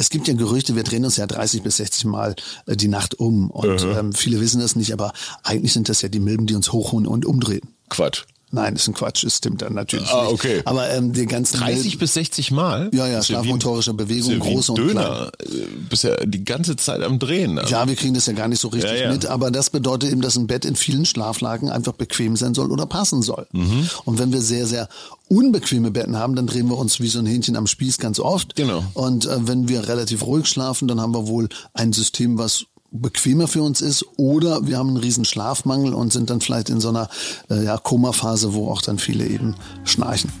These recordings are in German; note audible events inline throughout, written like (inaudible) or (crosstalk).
Es gibt ja Gerüchte, wir drehen uns ja 30 bis 60 Mal äh, die Nacht um. Und Mhm. ähm, viele wissen das nicht, aber eigentlich sind das ja die Milben, die uns hochholen und umdrehen. Quatsch. Nein, ist ein Quatsch, das stimmt dann natürlich Ah, nicht. okay. Aber ähm, die ganzen 30 Milben, bis 60 Mal? Ja, ja, schlafmotorische Bewegung, große und Döner. Äh, Bist ja die ganze Zeit am Drehen. ne? Ja, wir kriegen das ja gar nicht so richtig Ja, ja. mit, aber das bedeutet eben, dass ein Bett in vielen Schlaflagen einfach bequem sein soll oder passen soll. Mhm. Und wenn wir sehr, sehr unbequeme Betten haben, dann drehen wir uns wie so ein Hähnchen am Spieß ganz oft. Genau. Und äh, wenn wir relativ ruhig schlafen, dann haben wir wohl ein System, was bequemer für uns ist oder wir haben einen riesen Schlafmangel und sind dann vielleicht in so einer äh, ja, Komaphase, wo auch dann viele eben schnarchen.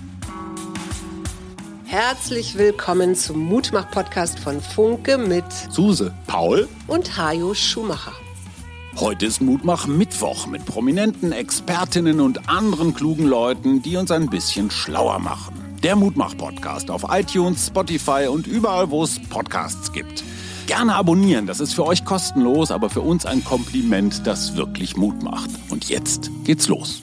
Herzlich willkommen zum Mutmach-Podcast von Funke mit Suse, Paul, und Hajo Schumacher. heute ist Mutmach Mittwoch mit prominenten Expertinnen und anderen klugen Leuten, die uns ein bisschen schlauer machen. Der Mutmach-Podcast auf iTunes, Spotify und überall, wo es Podcasts gibt. Gerne abonnieren, das ist für euch kostenlos, aber für uns ein Kompliment, das wirklich Mut macht. Und jetzt geht's los.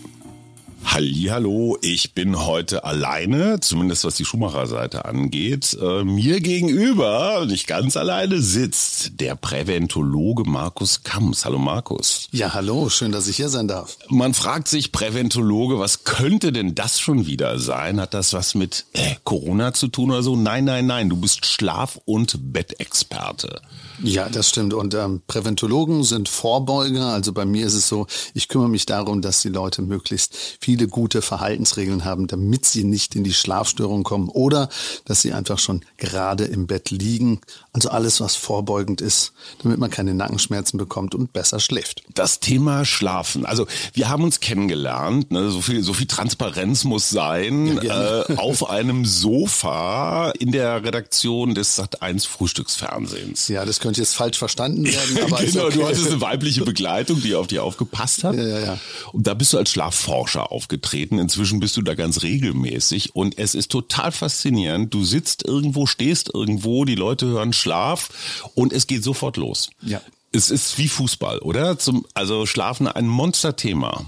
Hallihallo, ich bin heute alleine, zumindest was die Schumacher-Seite angeht. Äh, mir gegenüber, nicht ganz alleine, sitzt der Präventologe Markus Kams. Hallo Markus. Ja, hallo, schön, dass ich hier sein darf. Man fragt sich, Präventologe, was könnte denn das schon wieder sein? Hat das was mit äh, Corona zu tun oder so? Nein, nein, nein, du bist Schlaf- und Bettexperte. Ja, das stimmt. Und ähm, Präventologen sind Vorbeuger. Also bei mir ist es so, ich kümmere mich darum, dass die Leute möglichst viele gute Verhaltensregeln haben, damit sie nicht in die Schlafstörung kommen oder dass sie einfach schon gerade im Bett liegen. Also alles, was vorbeugend ist, damit man keine Nackenschmerzen bekommt und besser schläft. Das Thema Schlafen. Also wir haben uns kennengelernt. Ne? So viel, so viel Transparenz muss sein. Ja, äh, auf einem Sofa in der Redaktion des Sat1 Frühstücksfernsehens. Ja, das könnte jetzt falsch verstanden werden, (laughs) aber genau, okay. du hattest eine (laughs) weibliche Begleitung, die auf dich aufgepasst hat. Ja, ja, ja. Und da bist du als Schlafforscher aufgetreten. Inzwischen bist du da ganz regelmäßig. Und es ist total faszinierend. Du sitzt irgendwo, stehst irgendwo, die Leute hören Schlaf und es geht sofort los. Ja. Es ist wie Fußball, oder? Zum, also Schlafen ein Monsterthema.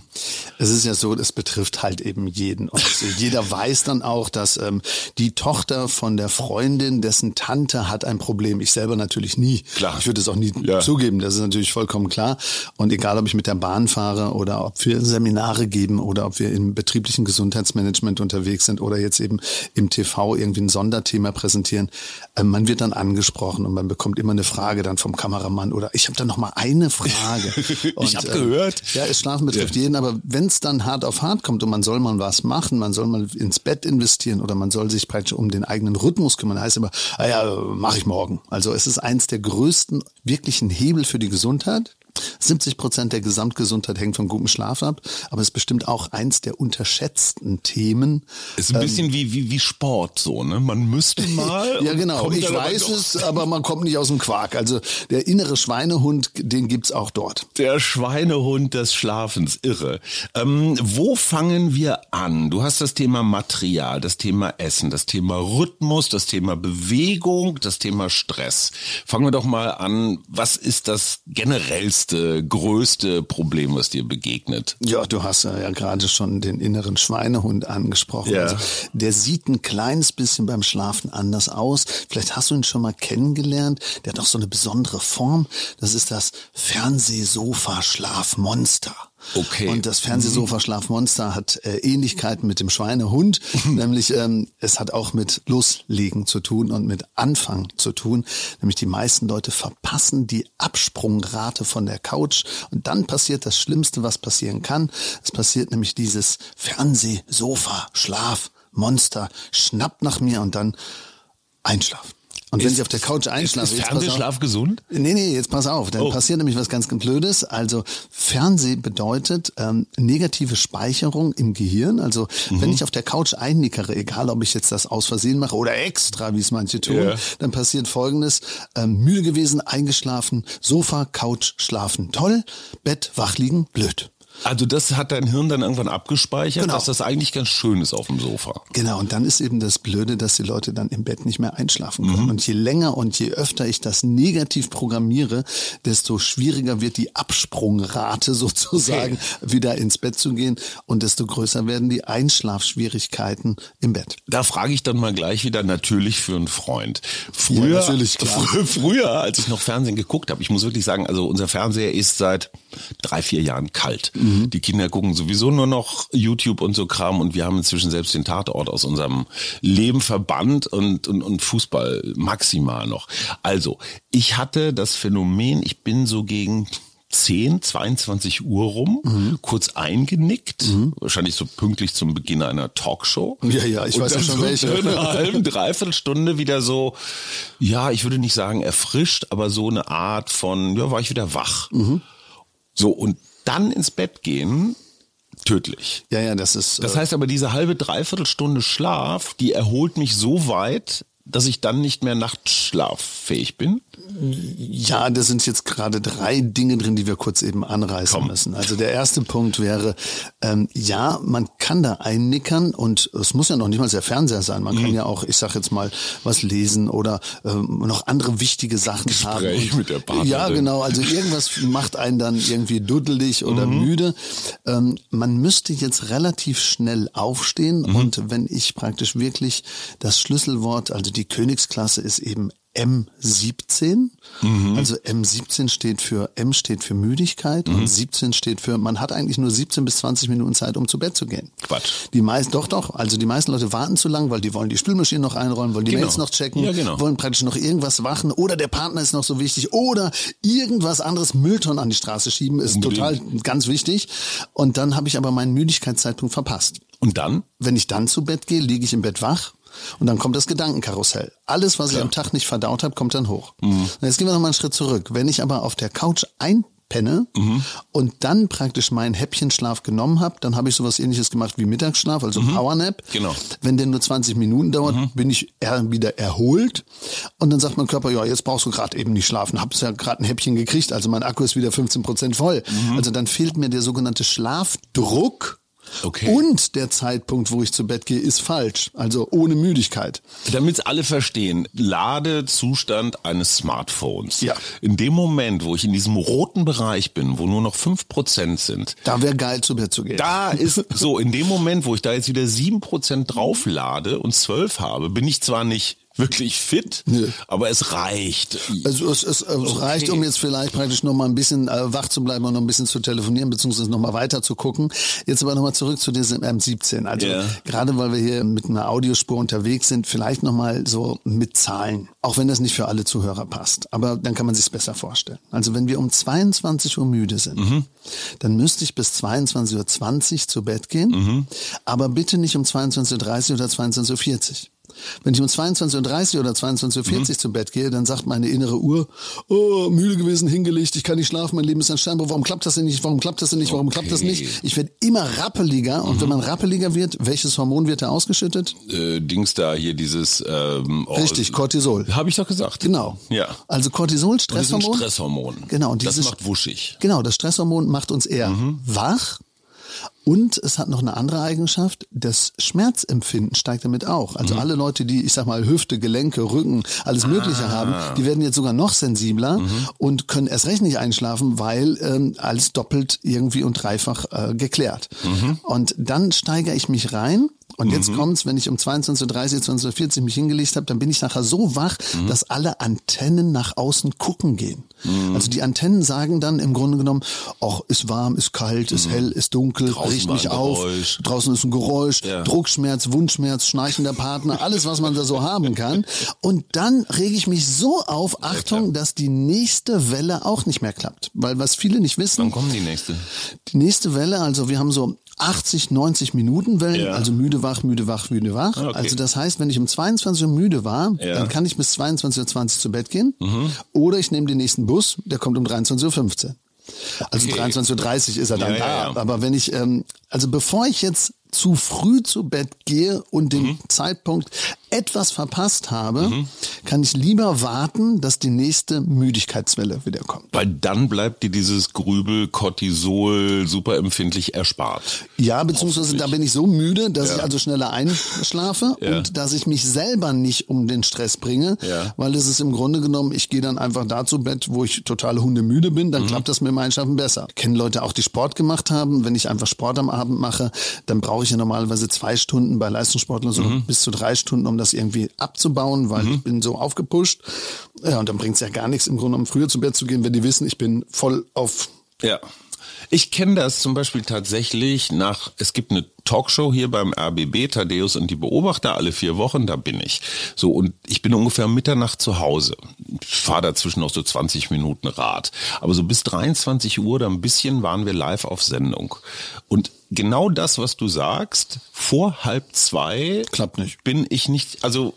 Es ist ja so, das betrifft halt eben jeden. Und jeder (laughs) weiß dann auch, dass ähm, die Tochter von der Freundin, dessen Tante hat ein Problem. Ich selber natürlich nie. Klar. Ich würde es auch nie Ja. zugeben. Das ist natürlich vollkommen klar. Und egal, ob ich mit der Bahn fahre oder ob wir Seminare geben oder ob wir im betrieblichen Gesundheitsmanagement unterwegs sind oder jetzt eben im TV irgendwie ein Sonderthema präsentieren, äh, man wird dann angesprochen und man bekommt immer eine Frage dann vom Kameramann oder ich habe da noch mal eine Frage. (laughs) Und, hab ähm, gehört. Ja, es Schlafen betrifft jeden, aber wenn es dann hart auf hart kommt und man soll mal was machen, man soll mal ins Bett investieren oder man soll sich praktisch um den eigenen Rhythmus kümmern, heißt immer, ah ja, mache ich morgen. Also es ist eins der größten wirklichen Hebel für die Gesundheit. 70 Prozent der Gesamtgesundheit hängt von gutem Schlaf ab, aber es ist bestimmt auch eins der unterschätzten Themen. Ist ein bisschen wie, wie, wie Sport so, ne? Man müsste (laughs) mal. Ähm, Ja, genau. Ich weiß es, aber man kommt nicht aus dem Quark. Also der innere Schweinehund, den gibt's auch dort. Der Schweinehund des Schlafens, irre. Ähm, wo fangen wir an? Du hast das Thema Material, das Thema Essen, das Thema Rhythmus, das Thema Bewegung, das Thema Stress. Fangen wir doch mal an. Was ist das generellste, größte Problem, was dir begegnet? Ja, du hast ja, ja gerade schon den inneren Schweinehund angesprochen. Ja. Also, der sieht ein kleines bisschen beim Schlafen anders aus. Vielleicht hast du ihn schon mal kennengelernt. Der hat auch so eine besondere Form. Das ist das Fernsehsofa-Schlafmonster. Okay. Und das Fernsehsofa-Schlafmonster hat äh, Ähnlichkeiten mit dem Schweinehund, (laughs) nämlich ähm, es hat auch mit Loslegen zu tun und mit Anfang zu tun. Nämlich die meisten Leute verpassen die Absprungrate von der Couch und dann passiert das Schlimmste, was passieren kann. Es passiert nämlich dieses Fernsehsofa-Schlafmonster schnappt nach mir und dann einschlafen. Und wenn Ist- ich auf der Couch einschlafe, ist auf. Fernsehschlaf gesund? Nee, nee, jetzt pass auf, dann Oh. passiert nämlich was ganz, Blödes. Also Fernseh bedeutet ähm, negative Speicherung im Gehirn. Also Mhm. wenn ich auf der Couch einnickere, egal ob ich jetzt das aus Versehen mache oder extra, wie es manche tun, Ja. dann passiert folgendes. Ähm, müde gewesen, eingeschlafen, Sofa, Couch, schlafen, toll, Bett, wach liegen, blöd. Also das hat dein Hirn dann irgendwann abgespeichert, Genau. dass das eigentlich ganz schön ist auf dem Sofa. Genau, und dann ist eben das Blöde, dass die Leute dann im Bett nicht mehr einschlafen Mhm. können. Und je länger und je öfter ich das negativ programmiere, desto schwieriger wird die Absprungrate (laughs) sozusagen, wieder ins Bett zu gehen und desto größer werden die Einschlafschwierigkeiten im Bett. Da frage ich dann mal gleich wieder natürlich für einen Freund. Früher, Ja, (laughs) früher, als ich noch Fernsehen geguckt habe, ich muss wirklich sagen, also unser Fernseher ist seit drei, vier Jahren kalt. Mhm. Die Kinder gucken sowieso nur noch YouTube und so Kram und wir haben inzwischen selbst den Tatort aus unserem Leben verbannt und, und, und Fußball maximal noch. Also, ich hatte das Phänomen, ich bin so gegen 10, 22 Uhr rum, Mhm. kurz eingenickt, wahrscheinlich so pünktlich zum Beginn einer Talkshow. Ja, ja, ich Und weiß ja schon so welche. In einer halben, dreiviertel Stunde wieder so, ja, ich würde nicht sagen erfrischt, aber so eine Art von, ja, war ich wieder wach. Mhm. So, und dann ins Bett gehen, tödlich. Ja, ja, das ist. Das äh, heißt aber, diese halbe, dreiviertel Stunde Schlaf, die erholt mich so weit, dass ich dann nicht mehr nachtschlaffähig bin. Ja, da sind jetzt gerade drei Dinge drin, die wir kurz eben anreißen Komm. müssen. Also der erste Punkt wäre, ähm, ja, man kann da einnickern und es muss ja noch nicht mal der Fernseher sein. Man Mhm. kann ja auch, ich sag jetzt mal, was lesen oder ähm, noch andere wichtige Sachen haben. Gespräch mit der Partnerin. Ja, genau. Also irgendwas macht einen dann irgendwie duddelig oder Mhm. müde. Ähm, man müsste jetzt relativ schnell aufstehen Mhm. und wenn ich praktisch wirklich das Schlüsselwort, also die Königsklasse ist eben M17. Mhm. Also M17 steht für, M steht für Müdigkeit Mhm. und 17 steht für, man hat eigentlich nur 17 bis 20 Minuten Zeit, um zu Bett zu gehen. Quatsch. Die meisten, doch, doch, also die meisten Leute warten zu lang, weil die wollen die Spülmaschine noch einräumen, wollen die Genau. Mails noch checken, Ja, genau. wollen praktisch noch irgendwas machen oder der Partner ist noch so wichtig oder irgendwas anderes Mülltonnen an die Straße schieben ist Unbedingt. total ganz wichtig. Und dann habe ich aber meinen Müdigkeitszeitpunkt verpasst. Und dann? Wenn ich dann zu Bett gehe, liege ich im Bett wach und dann kommt das Gedankenkarussell. Alles, was ich am Tag nicht verdaut habe, kommt dann hoch. Mhm. Jetzt gehen wir noch mal einen Schritt zurück. Wenn ich aber auf der Couch einpenne Mhm. und dann praktisch meinen Häppchenschlaf genommen habe, dann habe ich sowas ähnliches gemacht wie Mittagsschlaf, also Powernap. Genau. Wenn der nur 20 Minuten dauert, bin ich eher wieder erholt und dann sagt mein Körper, ja, jetzt brauchst du gerade eben nicht schlafen, hab's ja gerade ein Häppchen gekriegt, also mein Akku ist wieder 15 Prozent voll. Also dann fehlt mir der sogenannte Schlafdruck. Okay. Und der Zeitpunkt, wo ich zu Bett gehe, ist falsch. Also ohne Müdigkeit. Damit alle verstehen, Ladezustand eines Smartphones. Ja. In dem Moment, wo ich in diesem roten Bereich bin, wo nur noch 5% sind, Da wäre geil, zu Bett zu gehen. da ist so, in dem Moment, wo ich da jetzt wieder 7% drauflade und 12 habe, bin ich zwar nicht wirklich fit, Nö. aber es reicht. Also es, es, es reicht, um jetzt vielleicht praktisch noch mal ein bisschen äh, wach zu bleiben und noch ein bisschen zu telefonieren, beziehungsweise noch mal weiter zu gucken. Jetzt aber noch mal zurück zu diesem M17. Also Ja. gerade weil wir hier mit einer Audiospur unterwegs sind, vielleicht noch mal so mit Zahlen. Auch wenn das nicht für alle Zuhörer passt. Aber dann kann man sich besser vorstellen. Also wenn wir um 22 Uhr müde sind, dann müsste ich bis 22.20 Uhr zu Bett gehen. Aber bitte nicht um 22.30 Uhr oder 22.40 Uhr. Wenn ich um 22.30 Uhr oder 22.40 Uhr zu Bett gehe, dann sagt meine innere Uhr, oh, müde gewesen, hingelegt, ich kann nicht schlafen, mein Leben ist ein Steinbruch, warum klappt das denn nicht, warum klappt das denn nicht, warum klappt das nicht? Ich werde immer rappeliger und wenn man rappeliger wird, welches Hormon wird da ausgeschüttet? Äh, Dings da hier dieses ähm, oh, Richtig, Cortisol. Habe ich doch gesagt. Genau. Ja. Also Cortisol, das Stresshormon. Stresshormon. Genau, und das dieses- macht wuschig. Genau, das Stresshormon macht uns eher Mhm. wach. Und es hat noch eine andere Eigenschaft, das Schmerzempfinden steigt damit auch. Also Mhm. alle Leute, die, ich sag mal, Hüfte, Gelenke, Rücken, alles Mögliche Ah. haben, die werden jetzt sogar noch sensibler Mhm. und können erst recht nicht einschlafen, weil ähm, alles doppelt irgendwie und dreifach äh, geklärt. Mhm. Und dann steigere ich mich rein und jetzt kommt's, wenn ich um 22.30 22.40 mich hingelegt habe, dann bin ich nachher so wach, Mhm. dass alle Antennen nach außen gucken gehen. Also die Antennen sagen dann im Grunde genommen, ach, ist warm, ist kalt, ist hell, ist dunkel, Mhm. Draußen mich ein auf, Geräusch. draußen ist ein Geräusch, Ja. Druckschmerz, Wundschmerz, schnarchender Partner, alles, was man da so haben kann. Und dann rege ich mich so auf, Achtung, dass die nächste Welle auch nicht mehr klappt. Weil was viele nicht wissen, Wann kommt die nächste? die nächste Welle, also wir haben so 80, 90 Minuten Wellen, Ja. also müde, wach, müde, wach, müde, wach. Ah, okay. Also das heißt, wenn ich um 22 Uhr müde war, Ja. Mhm. dann kann ich bis 22.20 Uhr zu Bett gehen. Oder ich nehme den nächsten Bus, der kommt um 23.15 Uhr. Also Okay. 23.30 Uhr ist er dann Ja, da. ja, ja. Aber wenn ich, ähm, also bevor ich jetzt zu früh zu Bett gehe und den mhm. Zeitpunkt etwas verpasst habe, mhm. kann ich lieber warten, dass die nächste Müdigkeitswelle wieder kommt. Weil dann bleibt dir dieses Grübel, Cortisol superempfindlich erspart. Ja, beziehungsweise da bin ich so müde, dass ja. ich also schneller einschlafe (laughs) ja. und dass ich mich selber nicht um den Stress bringe, ja. weil es ist im Grunde genommen, ich gehe dann einfach da zu Bett, wo ich total hundemüde bin, dann mhm. klappt das mit meinem Einschaffen besser. Kennen Leute auch, die Sport gemacht haben, wenn ich einfach Sport am Abend mache, dann brauche ich ja normalerweise zwei Stunden bei Leistungssportlern, so mhm. bis zu drei Stunden, um das irgendwie abzubauen, weil mhm. ich bin so aufgepusht. Ja, und dann bringt es ja gar nichts, im Grunde genommen früher zu Bett zu gehen, wenn die wissen, ich bin voll auf ja. Ich kenne das zum Beispiel tatsächlich nach, es gibt eine Talkshow hier beim RBB, Thaddeus und die Beobachter, alle vier Wochen, da bin ich. So, und ich bin ungefähr Mitternacht zu Hause. Ich fahre dazwischen noch so 20 Minuten Rad. Aber so bis 23 Uhr oder ein bisschen waren wir live auf Sendung. Und genau das, was du sagst, vor halb zwei klappt nicht. Bin ich nicht, also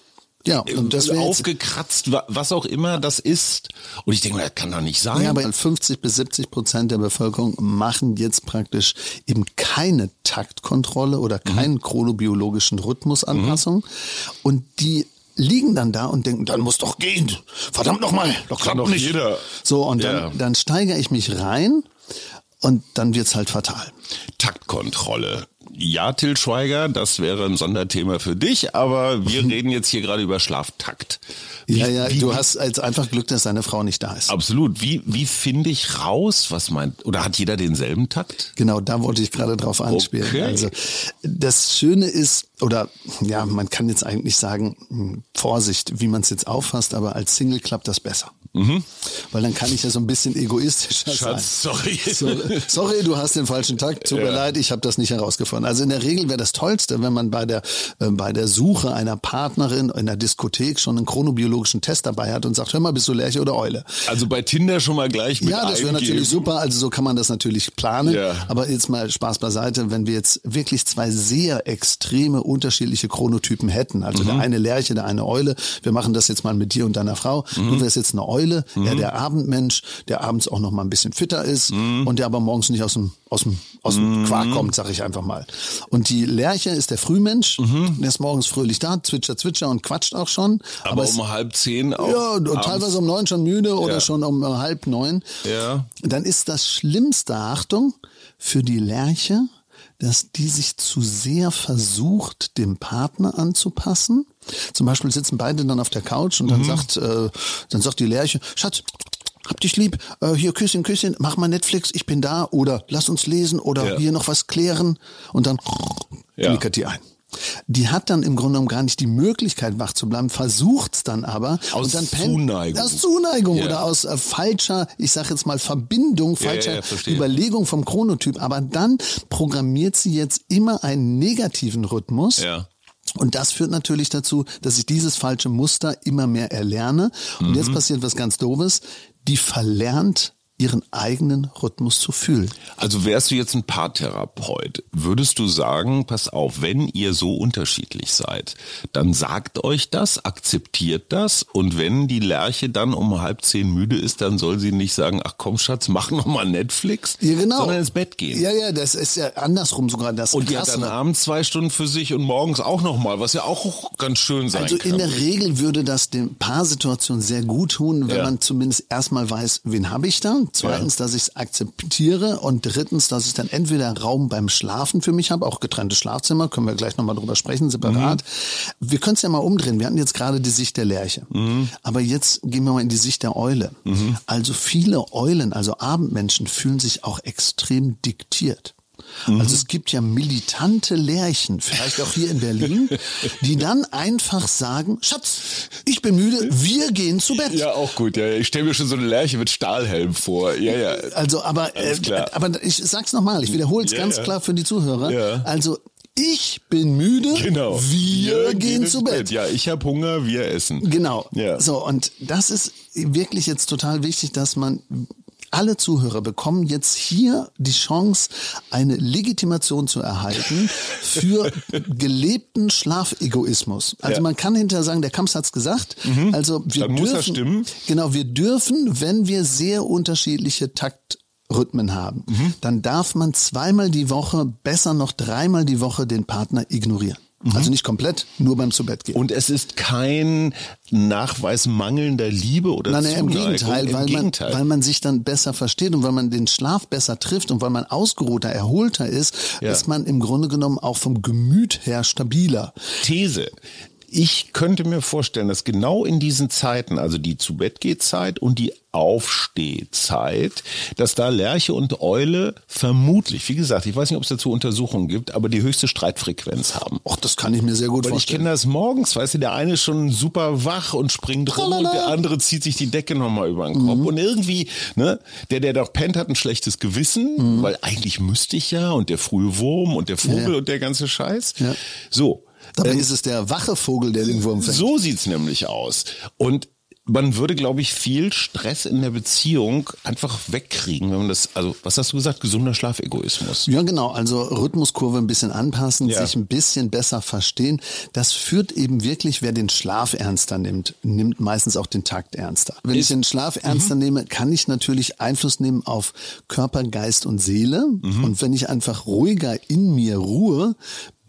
ja, und das aufgekratzt, was auch immer das ist. Und ich denke, das kann doch nicht sein. Ja, aber 50 bis 70 Prozent der Bevölkerung machen jetzt praktisch eben keine Taktkontrolle oder mhm. keinen mhm. chronobiologischen Rhythmusanpassung. Mhm. Und die liegen dann da und denken, dann muss doch gehen. Verdammt nochmal, doch kann doch nicht. Jeder. So, und ja. dann, dann steigere ich mich rein und dann wird's halt fatal. Taktkontrolle. Ja, Till Schweiger, das wäre ein Sonderthema für dich, aber wir (laughs) reden jetzt hier gerade über Schlaftakt. Wie, ja, ja, wie, du hast als einfach Glück, dass deine Frau nicht da ist. Absolut. Wie, wie finde ich raus, was meint, oder hat jeder denselben Takt? Genau, da wollte ich gerade drauf anspielen. Okay. Also, das Schöne ist, oder ja, man kann jetzt eigentlich sagen, hm, Vorsicht, wie man es jetzt auffasst, aber als Single klappt das besser. Mhm. Weil dann kann ich ja so ein bisschen egoistischer Schatz, sein. sorry. So, sorry, du hast den falschen Takt. Tut ja. mir leid, ich habe das nicht herausgefunden. Also in der Regel wäre das Tollste, wenn man bei der, äh, bei der Suche einer Partnerin in der Diskothek schon einen chronobiologischen Test dabei hat und sagt, hör mal, bist du Lerche oder Eule? Also bei Tinder schon mal gleich mit Ja, das wäre natürlich super. Also so kann man das natürlich planen. Ja. Aber jetzt mal Spaß beiseite, wenn wir jetzt wirklich zwei sehr extreme unterschiedliche Chronotypen hätten. Also mhm. der eine Lerche, der eine Eule. Wir machen das jetzt mal mit dir und deiner Frau. Mhm. Du wärst jetzt eine Eule Eule, mhm. ja, der Abendmensch, der abends auch noch mal ein bisschen fitter ist mhm. und der aber morgens nicht aus dem, aus dem, aus dem mhm. Quark kommt, sag ich einfach mal. Und die Lerche ist der Frühmensch, mhm. der ist morgens fröhlich da, zwitscher, zwitscher und quatscht auch schon. Aber, aber um halb zehn auch. Ja, und teilweise um neun schon müde oder ja. schon um halb neun. Ja. Dann ist das Schlimmste, Achtung, für die Lerche, dass die sich zu sehr versucht, dem Partner anzupassen. Zum Beispiel sitzen beide dann auf der Couch und dann mhm. sagt, äh, dann sagt die Lerche, Schatz, hab dich lieb, äh, hier Küsschen, Küsschen, mach mal Netflix, ich bin da oder lass uns lesen oder ja. hier noch was klären und dann ja. knickert die ein. Die hat dann im Grunde genommen gar nicht die Möglichkeit, wach zu bleiben, versucht's dann aber. Aus und dann Zuneigung. Aus Zuneigung ja. oder aus äh, falscher, ich sag jetzt mal Verbindung, falscher ja, ja, Überlegung vom Chronotyp. Aber dann programmiert sie jetzt immer einen negativen Rhythmus. Ja. Und das führt natürlich dazu, dass ich dieses falsche Muster immer mehr erlerne. Und mhm. jetzt passiert was ganz Doofes. Die verlernt ihren eigenen Rhythmus zu fühlen. Also wärst du jetzt ein Paartherapeut, würdest du sagen, pass auf, wenn ihr so unterschiedlich seid, dann sagt euch das, akzeptiert das und wenn die Lerche dann um halb zehn müde ist, dann soll sie nicht sagen, ach komm Schatz, mach noch mal Netflix, ja, genau. sondern ins Bett gehen. Ja, ja, das ist ja andersrum sogar das. Und die hat dann abends zwei Stunden für sich und morgens auch noch mal, was ja auch ganz schön sein also kann. Also in der Regel würde das den Paarsituation sehr gut tun, wenn ja. man zumindest erstmal weiß, wen habe ich da? Zweitens, dass ich es akzeptiere und drittens, dass ich dann entweder Raum beim Schlafen für mich habe, auch getrennte Schlafzimmer, können wir gleich nochmal drüber sprechen, separat. Mhm. Wir können es ja mal umdrehen. Wir hatten jetzt gerade die Sicht der Lerche. Mhm. Aber jetzt gehen wir mal in die Sicht der Eule. Mhm. Also viele Eulen, also Abendmenschen, fühlen sich auch extrem diktiert. Mhm. Also es gibt ja militante Lärchen, vielleicht auch hier in Berlin, (laughs) die dann einfach sagen, Schatz, ich bin müde, wir gehen zu Bett. Ja, auch gut. Ja, ich stelle mir schon so eine Lerche mit Stahlhelm vor. Ja, ja. Also, aber, äh, aber ich sag's nochmal, ich wiederhole es ja, ganz ja. klar für die Zuhörer. Ja. Also ich bin müde, genau. wir, wir gehen, gehen zu Bett. Bett. Ja, ich habe Hunger, wir essen. Genau. Ja. So, und das ist wirklich jetzt total wichtig, dass man alle Zuhörer bekommen jetzt hier die Chance, eine Legitimation zu erhalten für (laughs) gelebten Schlafegoismus. Also ja. man kann hinterher sagen, der Kamps hat's gesagt. Mhm. Also wir Dann dürfen, muss stimmen. Genau, wir dürfen, wenn wir sehr unterschiedliche Takt Rhythmen haben, dann darf man zweimal die Woche, besser noch dreimal die Woche den Partner ignorieren. Also nicht komplett, nur beim zu Bett gehen. Und es ist kein Nachweis mangelnder Liebe oder Nein, nein, im. Gegenteil, Im weil, Gegenteil. Man, weil man sich dann besser versteht und weil man den Schlaf besser trifft und weil man ausgeruhter, erholter ist, Ja. ist man im Grunde genommen auch vom Gemüt her stabiler. These. Ich könnte mir vorstellen, dass genau in diesen Zeiten, also die zu Bett geht Zeit und die Aufstehzeit, dass da Lerche und Eule vermutlich, wie gesagt, ich weiß nicht, ob es dazu Untersuchungen gibt, aber die höchste Streitfrequenz haben. Och, das kann ich mir sehr gut Weil ich vorstellen. kenne das morgens, weißt du, der eine ist schon super wach und springt rum und der andere zieht sich die Decke nochmal über den Mhm. Kopf. Und irgendwie, ne, der, der doch pennt, hat ein schlechtes Gewissen, weil eigentlich müsste ich ja und der frühe Wurm und der Vogel Mhm. Ja. und der ganze Scheiß. Ja. So. Dabei Ähm, ist es der wache Vogel, der den Wurm fängt. so sieht's nämlich aus. Und man würde, glaube ich, viel Stress in der Beziehung einfach wegkriegen, wenn man das, also was hast du gesagt, gesunder Schlafegoismus. Ja, genau. Also Rhythmuskurve ein bisschen anpassen, Ja. sich ein bisschen besser verstehen. Das führt eben wirklich, wer den Schlaf ernster nimmt, nimmt meistens auch den Takt ernster. Wenn ich den Schlaf ernster nehme, kann ich natürlich Einfluss nehmen auf Körper, Geist und Seele. Und wenn ich einfach ruhiger in mir ruhe,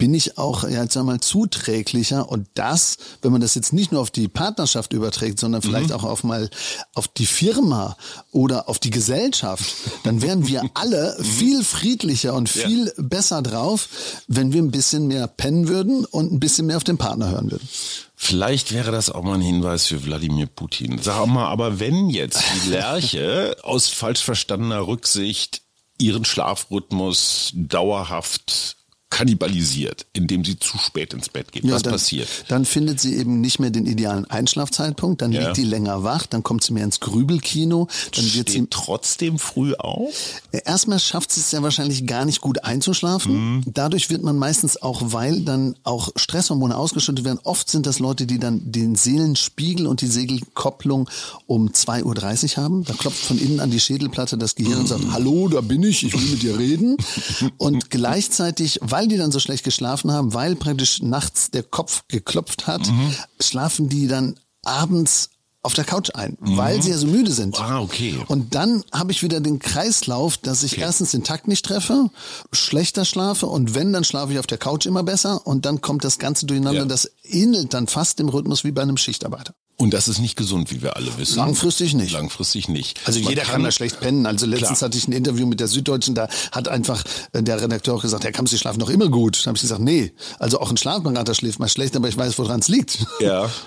bin ich auch, ja, jetzt mal, zuträglicher und das, wenn man das jetzt nicht nur auf die Partnerschaft überträgt, sondern vielleicht auch auf mal auf die Firma oder auf die Gesellschaft, dann wären wir (laughs) alle viel friedlicher und viel besser drauf, wenn wir ein bisschen mehr pennen würden und ein bisschen mehr auf den Partner hören würden. Vielleicht wäre das auch mal ein Hinweis für Wladimir Putin. Sag mal, aber wenn jetzt die (laughs) Lerche aus falsch verstandener Rücksicht ihren Schlafrhythmus dauerhaft kannibalisiert, indem sie zu spät ins Bett geht, was dann, passiert? Dann findet sie eben nicht mehr den idealen Einschlafzeitpunkt, dann Ja. liegt die länger wach, dann kommt sie mehr ins Grübelkino, dann wird sie Steht trotzdem früh auf? Erstmal schafft sie es ja wahrscheinlich gar nicht gut einzuschlafen. Mhm. Dadurch wird man meistens auch, weil dann auch Stresshormone ausgeschüttet werden, oft sind das Leute, die dann den Seelenspiegel und die Segelkopplung um 2.30 Uhr haben. Da klopft von innen an die Schädelplatte das Gehirn und sagt, hallo, da bin ich, ich will mit dir reden. (laughs) Und gleichzeitig, weil die dann so schlecht geschlafen haben, weil praktisch nachts der Kopf geklopft hat, Mhm. schlafen die dann abends auf der Couch ein, weil sie ja so müde sind. Ah, okay. Und dann habe ich wieder den Kreislauf, dass ich erstens den Takt nicht treffe, schlechter schlafe und wenn, dann schlafe ich auf der Couch immer besser und dann kommt das Ganze durcheinander. Ja. Das ähnelt dann fast dem Rhythmus wie bei einem Schichtarbeiter. Und das ist nicht gesund, wie wir alle wissen. Langfristig nicht. Langfristig nicht. Also Man jeder kann, da schlecht pennen. Also letztens Klar. hatte ich ein Interview mit der Süddeutschen, da hat einfach äh, der Redakteur auch gesagt, Herr Kamps, Sie schlafen doch immer gut. Da habe ich gesagt, nee, also auch ein Schlafberater schläft mal schlecht, aber ich weiß, woran es liegt. Ja. (laughs)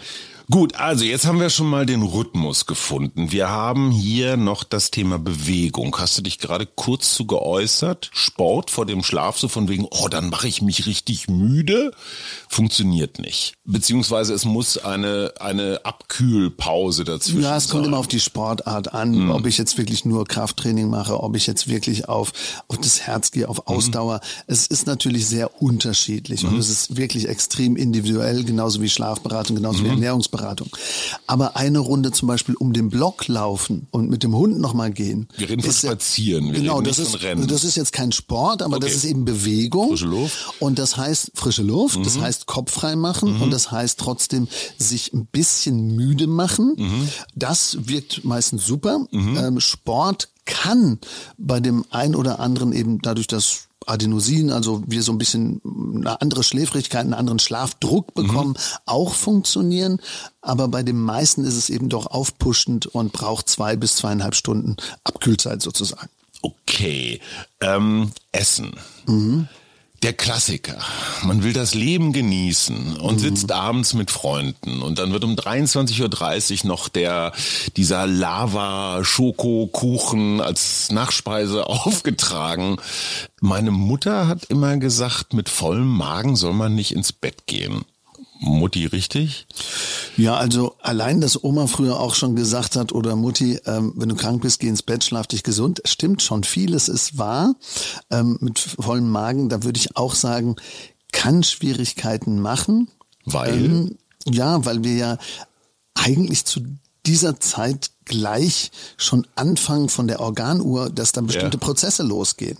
Gut, also jetzt haben wir schon mal den Rhythmus gefunden. Wir haben hier noch das Thema Bewegung. Hast du dich gerade kurz zu geäußert? Sport vor dem Schlaf, so von wegen, oh, dann mache ich mich richtig müde. Funktioniert nicht. Beziehungsweise es muss eine, eine Abkühlpause dazwischen Ja, es kommt sein. immer auf die Sportart an, Mhm. ob ich jetzt wirklich nur Krafttraining mache, ob ich jetzt wirklich auf, auf das Herz gehe, auf Mhm. Ausdauer. Es ist natürlich sehr unterschiedlich und es ist wirklich extrem individuell, genauso wie Schlafberatung, genauso Mhm. wie Ernährungsberatung. Aber eine Runde zum Beispiel um den Block laufen und mit dem Hund nochmal gehen. Wir reden von Spazieren, wir genau, reden das nicht ist, Rennen. das ist jetzt kein Sport, aber das Okay. ist eben Bewegung. Frische Luft. Und das heißt frische Luft, Mhm. das heißt Kopf frei machen und das heißt trotzdem sich ein bisschen müde machen. Mhm. Das wirkt meistens super. Ähm, Sport kann bei dem einen oder anderen eben dadurch, dass Adenosin, also wir so ein bisschen eine andere Schläfrigkeit, einen anderen Schlafdruck bekommen, auch funktionieren. Aber bei den meisten ist es eben doch aufpuschend und braucht zwei bis zweieinhalb Stunden Abkühlzeit sozusagen. Okay. Ähm, Essen. Der Klassiker. Man will das Leben genießen und sitzt abends mit Freunden und dann wird um 23.30 Uhr noch der, dieser Lava-Schokokuchen als Nachspeise (laughs) aufgetragen. Meine Mutter hat immer gesagt, mit vollem Magen soll man nicht ins Bett gehen. Mutti, richtig? Ja, also allein, dass Oma früher auch schon gesagt hat, oder Mutti, ähm, wenn du krank bist, geh ins Bett, schlaf dich gesund. Stimmt schon, vieles ist wahr. Ähm, mit vollem Magen, da würde ich auch sagen, kann Schwierigkeiten machen. Weil? Ähm, ja, weil wir ja eigentlich zu dieser Zeit gleich schon anfangen von der Organuhr, dass dann bestimmte Ja. Prozesse losgehen.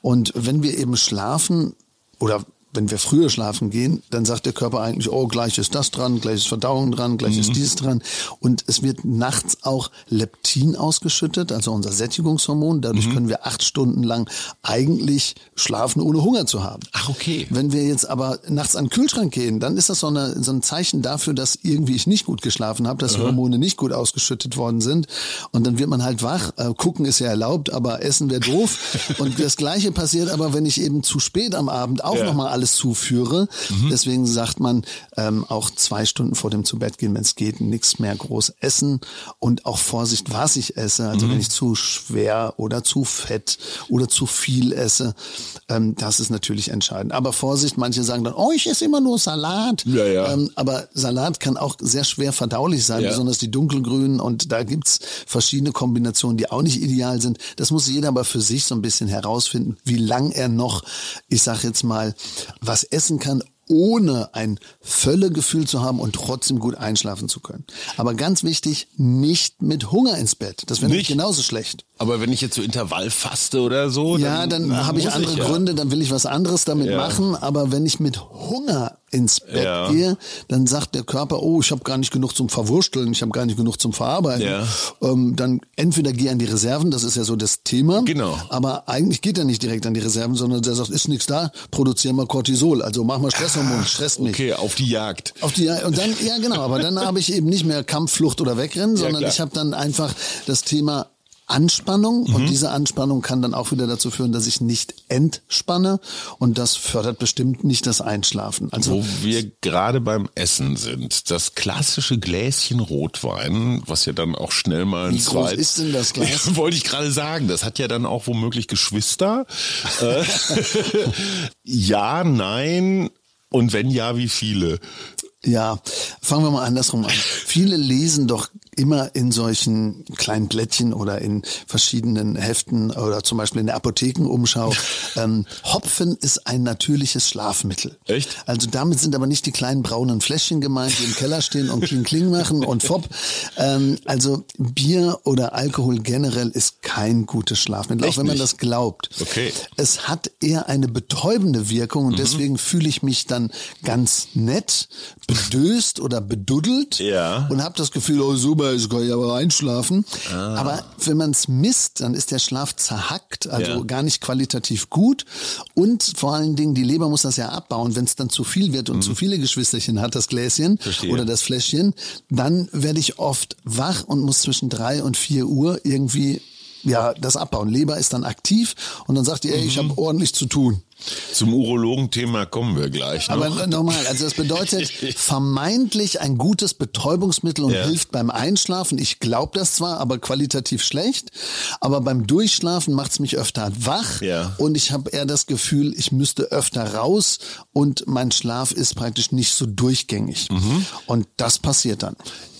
Und wenn wir eben schlafen oder wenn wir früher schlafen gehen, dann sagt der Körper eigentlich, oh, gleich ist das dran, gleich ist Verdauung dran, gleich ist dies dran. Und es wird nachts auch Leptin ausgeschüttet, also unser Sättigungshormon. Dadurch können wir acht Stunden lang eigentlich schlafen, ohne Hunger zu haben. Ach, okay. Wenn wir jetzt aber nachts an den Kühlschrank gehen, dann ist das so, eine, so ein Zeichen dafür, dass irgendwie ich nicht gut geschlafen habe, dass die Hormone nicht gut ausgeschüttet worden sind. Und dann wird man halt wach. Äh, gucken ist ja erlaubt, aber essen wäre doof. (laughs) Und das Gleiche passiert aber, wenn ich eben zu spät am Abend auch Ja. nochmal alles zuführe. Deswegen sagt man ähm, auch zwei Stunden vor dem Zubettgehen, wenn es geht, nichts mehr groß essen. Und auch Vorsicht, was ich esse. Also wenn ich zu schwer oder zu fett oder zu viel esse, ähm, das ist natürlich entscheidend. Aber Vorsicht, manche sagen dann, oh, ich esse immer nur Salat. Ja, ja. Ähm, aber Salat kann auch sehr schwer verdaulich sein, Ja. besonders die dunkelgrünen. Und da gibt's verschiedene Kombinationen, die auch nicht ideal sind. Das muss jeder aber für sich so ein bisschen herausfinden, wie lang er noch, ich sag jetzt mal, was essen kann, ohne ein Völlegefühl zu haben und trotzdem gut einschlafen zu können. Aber ganz wichtig, nicht mit Hunger ins Bett. Das wäre Nicht? genauso schlecht. Aber wenn ich jetzt so Intervall faste oder so, Ja, dann habe ich andere ja. Gründe, dann will ich was anderes damit Ja. machen. Aber wenn ich mit Hunger ins Bett Ja. gehe, dann sagt der Körper, oh, ich habe gar nicht genug zum Verwursteln, ich habe gar nicht genug zum Verarbeiten. Ja. Ähm, dann entweder geh an die Reserven, das ist ja so das Thema. Genau. Aber eigentlich geht er nicht direkt an die Reserven, sondern der sagt, ist nichts da, produzieren wir Cortisol. Also mach mal Stresshormon, stresst mich. Okay, auf die Jagd. Auf die, und dann, ja genau, aber dann habe ich eben nicht mehr Kampf, Flucht oder Wegrennen, sondern klar. ich habe dann einfach das Thema Anspannung Mhm. und diese Anspannung kann dann auch wieder dazu führen, dass ich nicht entspanne und das fördert bestimmt nicht das Einschlafen. Also Wo wir gerade beim Essen sind, das klassische Gläschen Rotwein, was ja dann auch schnell mal ein Wie groß zweit- ist denn das Glas? (laughs) Wollte ich gerade sagen, das hat ja dann auch womöglich Geschwister. Äh, (laughs) ja, nein und wenn ja, wie viele? Ja, fangen wir mal andersrum an. Viele lesen doch immer in solchen kleinen Blättchen oder in verschiedenen Heften oder zum Beispiel in der Apothekenumschau. ähm, Hopfen ist ein natürliches Schlafmittel. Echt? Also damit sind aber nicht die kleinen braunen Fläschchen gemeint, die im Keller stehen und kling kling machen und fopp. Ähm, also Bier oder Alkohol generell ist kein gutes Schlafmittel, Echt auch wenn man nicht? das glaubt. Okay. Es hat eher eine betäubende Wirkung Mhm. und deswegen fühle ich mich dann ganz nett, bedöst oder beduddelt Ja. und habe das Gefühl, oh super, ich kann ja aber einschlafen. Aber wenn man es misst, dann ist der Schlaf zerhackt, also Ja. gar nicht qualitativ gut und vor allen Dingen die Leber muss das ja abbauen. Wenn es dann zu viel wird und zu viele Geschwisterchen hat, das Gläschen Mhm. Verstehe. oder das Fläschchen, dann werde ich oft wach und muss zwischen drei und vier Uhr irgendwie ja, das abbauen. Leber ist dann aktiv und dann sagt die, ey, ich Mhm. habe ordentlich zu tun. Zum Urologenthema kommen wir gleich noch. Aber nochmal, also das bedeutet (laughs) vermeintlich ein gutes Betäubungsmittel und Ja. hilft beim Einschlafen. Ich glaube das zwar, aber qualitativ schlecht. Aber beim Durchschlafen macht es mich öfter wach Ja. und ich habe eher das Gefühl, ich müsste öfter raus und mein Schlaf ist praktisch nicht so durchgängig. Mhm. Und das passiert dann.